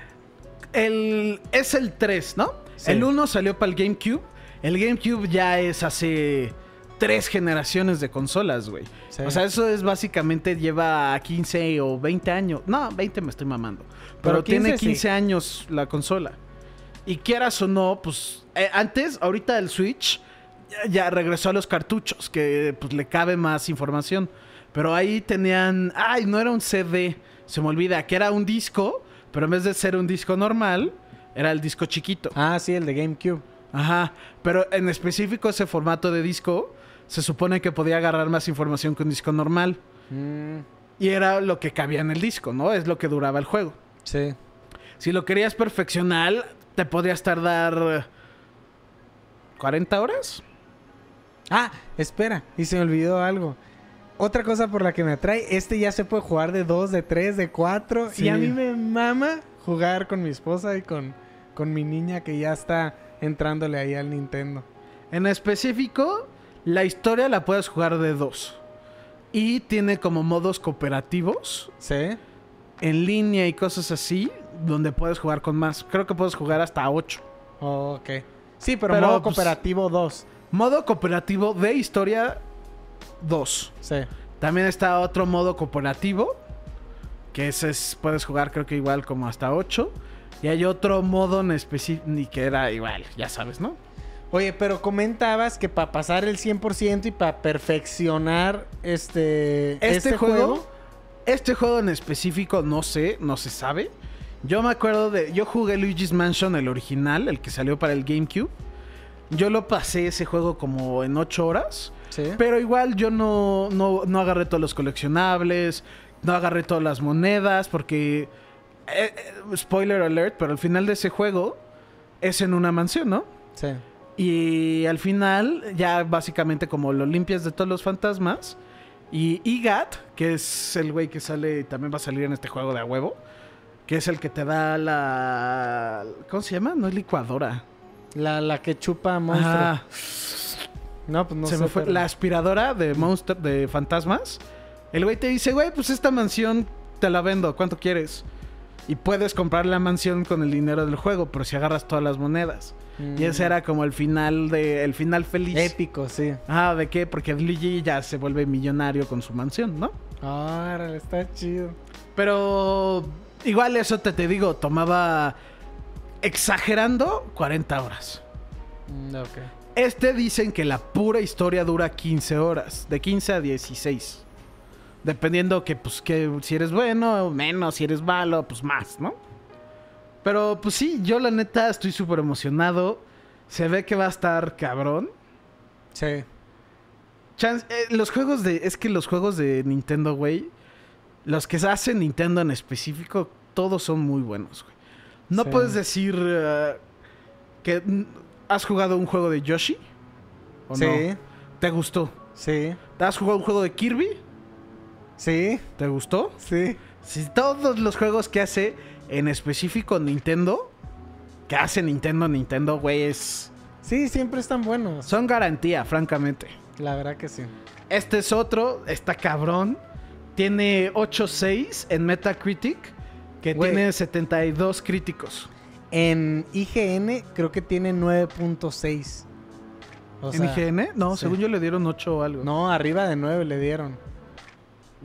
el, es el 3, ¿no? Sí. El 1 salió para el GameCube. El GameCube ya es hace tres generaciones de consolas, güey. Sí. O sea, eso es básicamente lleva 15 o 20 años. No, 20 me estoy mamando. Pero, Pero 15 tiene sí. 15 años la consola. Y quieras o no, pues eh, antes, ahorita el Switch ya, ya regresó a los cartuchos, que pues le cabe más información. Pero ahí tenían, ay, no era un CD, se me olvida, que era un disco, pero en vez de ser un disco normal, era el disco chiquito. Ah, sí, el de GameCube. Ajá, pero en específico ese formato de disco se supone que podía agarrar más información que un disco normal. Mm, Y era lo que cabía en el disco, ¿no? Es lo que duraba el juego. sí. Si lo querías perfeccionar, te podías tardar 40 horas. Ah, espera, y se me olvidó algo. Otra cosa por la que me atrae, este ya se puede jugar de 2, de 3, de 4. Sí. Y a mí me mama jugar con mi esposa y con, con mi niña que ya está entrándole ahí al Nintendo. En específico, la historia la puedes jugar de dos. Y tiene como modos cooperativos, ¿Sí? en línea y cosas así, donde puedes jugar con más. Creo que puedes jugar hasta 8. Oh, ok. Sí, pero, Pero, modo pues, cooperativo 2. Modo cooperativo de historia 2. Sí. También está otro modo cooperativo, que ese es, puedes jugar creo que igual como hasta 8. Y hay otro modo en específico que era igual, ya sabes, ¿no? Oye, pero comentabas que para pasar el 100% y para perfeccionar este, Este, juego, este juego en específico no sé, no se sabe. Yo me acuerdo de, yo jugué Luigi's Mansion el original, el que salió para el GameCube. Yo lo pasé ese juego como en 8 horas. Sí. Pero igual yo no, no, no agarré todos los coleccionables, no agarré todas las monedas, porque... eh, eh, spoiler alert, pero al final de ese juego es en una mansión, ¿no? Sí. Y al final, ya básicamente como lo limpias de todos los fantasmas. Y Igat, que es el güey que sale, también va a salir en este juego de a huevo. Que es el que te da la. ¿Cómo se llama? No es licuadora. La, la que chupa monstruo. Ajá. No, pues no se sé. me fue. pero- La aspiradora de monster, de fantasmas. El güey te dice, güey, pues esta mansión te la vendo. ¿Cuánto quieres? Y puedes comprar la mansión con el dinero del juego, pero si agarras todas las monedas. Y ese era como el final de. El final feliz. Épico, sí. Ah, ¿de qué? Porque Luigi ya se vuelve millonario con su mansión, ¿no? Árale, está chido. Pero igual eso te, te digo, tomaba exagerando 40 horas. Mm, ok. Este dicen que la pura historia dura 15 horas, de 15 a 16. Dependiendo que, pues, que si eres bueno o menos, si eres malo, pues más, ¿no? Pero, pues sí, yo la neta estoy súper emocionado. Se ve que va a estar cabrón. Sí. Chance- eh, los juegos de. Es que los juegos de Nintendo, güey. Los que se hacen Nintendo en específico, todos son muy buenos, güey. No Sí. puedes decir eh, que has jugado un juego de Yoshi. ¿O Sí. no? ¿Te gustó? Sí. ¿Has jugado un juego de Kirby? Sí. ¿Te gustó? Sí. Si todos los juegos que hace en específico Nintendo, que hace Nintendo, Nintendo, güey, es. Sí, siempre están buenos. Son garantía, francamente. La verdad que sí. Este es otro, está cabrón. Tiene 8.6 en Metacritic, que Güey. tiene 72 críticos. En IGN creo que tiene 9.6. O ¿En sea, IGN? No, sí. según yo le dieron 8 o algo. No, arriba de 9 le dieron.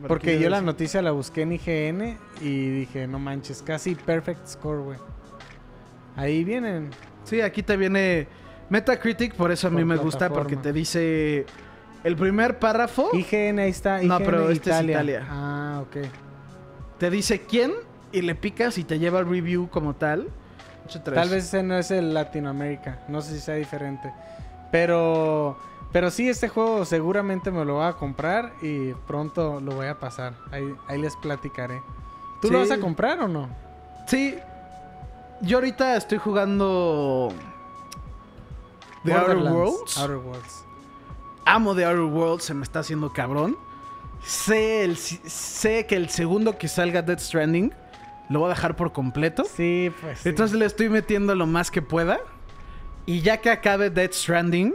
Porque yo la noticia la busqué en IGN y dije, no manches, casi perfect score, güey. Ahí vienen. Sí, aquí te viene Metacritic, por eso a mí Por me gusta, porque te dice el primer párrafo, IGN, ahí está. No, IGN pero este es Italia. Italia. Ah, ok. te dice quién y le picas y te lleva el review como tal. Tal vez ese no es el Latinoamérica. No sé si sea diferente. Pero. Pero sí, este juego seguramente me lo voy a comprar y pronto lo voy a pasar. Ahí, ahí les platicaré. ¿Tú lo vas a comprar o no? Sí. Yo ahorita estoy jugando The Outer Worlds. Outer Worlds. Amo The Outer Worlds, se me está haciendo cabrón. Sé, el, sé que el segundo que salga Dead Stranding lo voy a dejar por completo. Sí, pues. sí. Entonces le estoy metiendo lo más que pueda. Y ya que acabe Dead Stranding,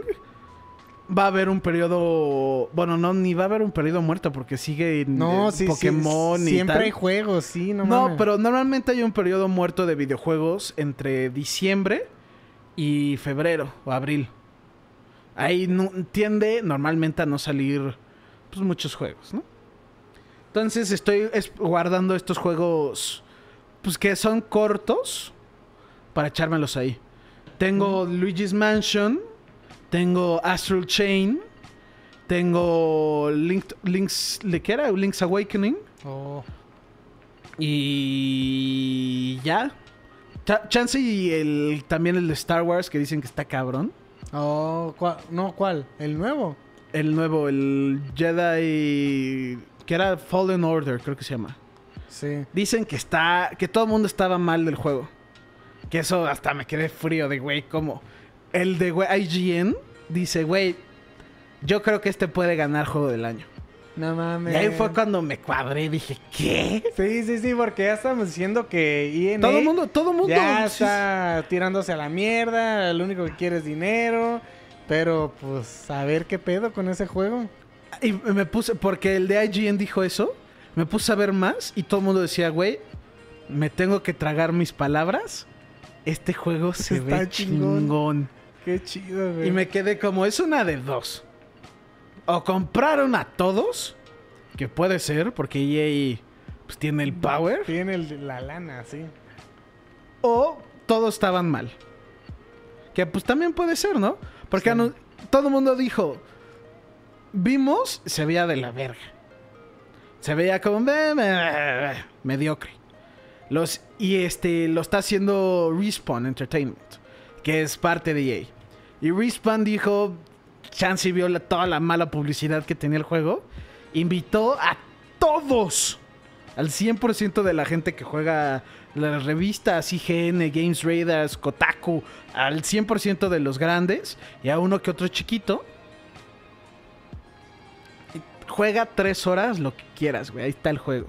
va a haber un periodo. Bueno, no, ni va a haber un periodo muerto porque sigue No, eh, sí, sí, Pokémon y Siempre tal. hay juegos, sí, no No, mames. pero normalmente hay un periodo muerto de videojuegos entre diciembre y febrero o abril. Ahí no, tiende normalmente a no salir pues, muchos juegos, ¿no? Entonces estoy es- guardando estos juegos pues que son cortos para echármelos ahí. Tengo Luigi's Mansion, tengo Astral Chain, tengo Link, Link's, ¿le qué era? Link's Awakening. Oh, Y ya. Cha- Chance y el, también el de Star Wars que dicen que está cabrón. Oh, ¿cuál? no, ¿cuál? ¿El nuevo? El nuevo, el Jedi... Que era Fallen Order, creo que se llama. Sí. Dicen que está... Que todo el mundo estaba mal del juego. Que eso hasta me quedé frío de, güey, ¿cómo? El de güey, IGN dice, güey, yo creo que este puede ganar juego del año. No mames. Y ahí fue cuando me cuadré, dije, ¿qué? Sí, sí, sí, porque ya estamos diciendo que INA Todo el mundo, todo el mundo. ya está tirándose a la mierda, lo único que quiere es dinero, pero pues a ver qué pedo con ese juego. Y me puse, porque el de IGN dijo eso, me puse a ver más y todo el mundo decía, güey, me tengo que tragar mis palabras. Este juego se Está ve chingón. chingón. Qué chido, güey. Y me quedé como, es una de dos. O compraron a todos, que puede ser, porque EA pues, tiene el power, Tiene el- la lana, sí. o todos estaban mal. Que pues también puede ser, ¿no? Porque Sí. todo el mundo dijo, vimos, se veía de la verga. Se veía como mediocre. Los, y este lo está haciendo Respawn Entertainment, que es parte de EA. Y Respawn dijo, Chansey vio la- toda la mala publicidad que tenía el juego, invitó a todos, al 100% de la gente que juega las revistas IGN, Games Raiders, Kotaku, al 100% de los grandes y a uno que otro chiquito. Juega tres horas lo que quieras, güey. Ahí está el juego.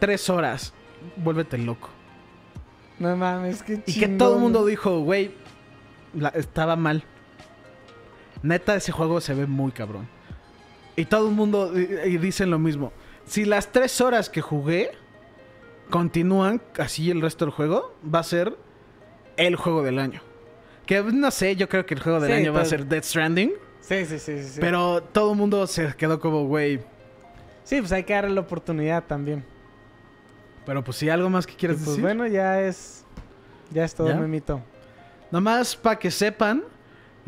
Tres horas. Vuélvete loco. No mames, qué Y que todo el mundo dijo, güey, la- estaba mal. Neta, ese juego se ve muy cabrón. Y todo el mundo y, dicen lo mismo. Si las tres horas que jugué continúan así el resto del juego, va a ser el juego del año. Que no sé, yo creo que el juego del Sí, año va a ser Death Stranding. Sí, sí, sí, sí, sí. Pero todo el mundo se quedó como, güey. Sí, pues hay que darle la oportunidad también. Pero pues si algo más que Y quieres pues decir. bueno, ya es. Ya es todo, ¿Ya? memito. Nomás para que sepan,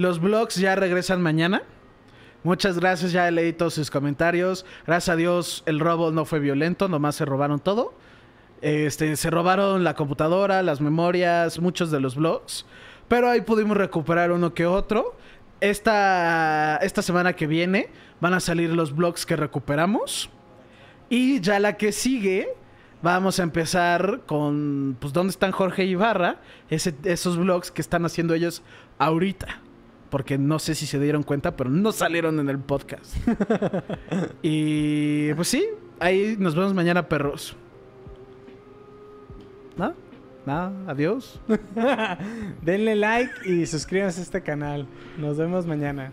los vlogs ya regresan mañana. Muchas gracias, ya leí todos sus comentarios. Gracias a Dios el robo no fue violento, nomás se robaron todo. Este, se robaron la computadora, las memorias, muchos de los vlogs. Pero ahí pudimos recuperar uno que otro. Esta, esta semana que viene van a salir los vlogs que recuperamos. Y ya la que sigue, vamos a empezar con, pues, ¿dónde están Jorge Ibarra? Ese- esos vlogs que están haciendo ellos ahorita. Porque no sé si se dieron cuenta, pero no salieron en el podcast. y pues sí, ahí nos vemos mañana, perros. ¿No? Nada, adiós. Denle like y suscríbanse a este canal. Nos vemos mañana.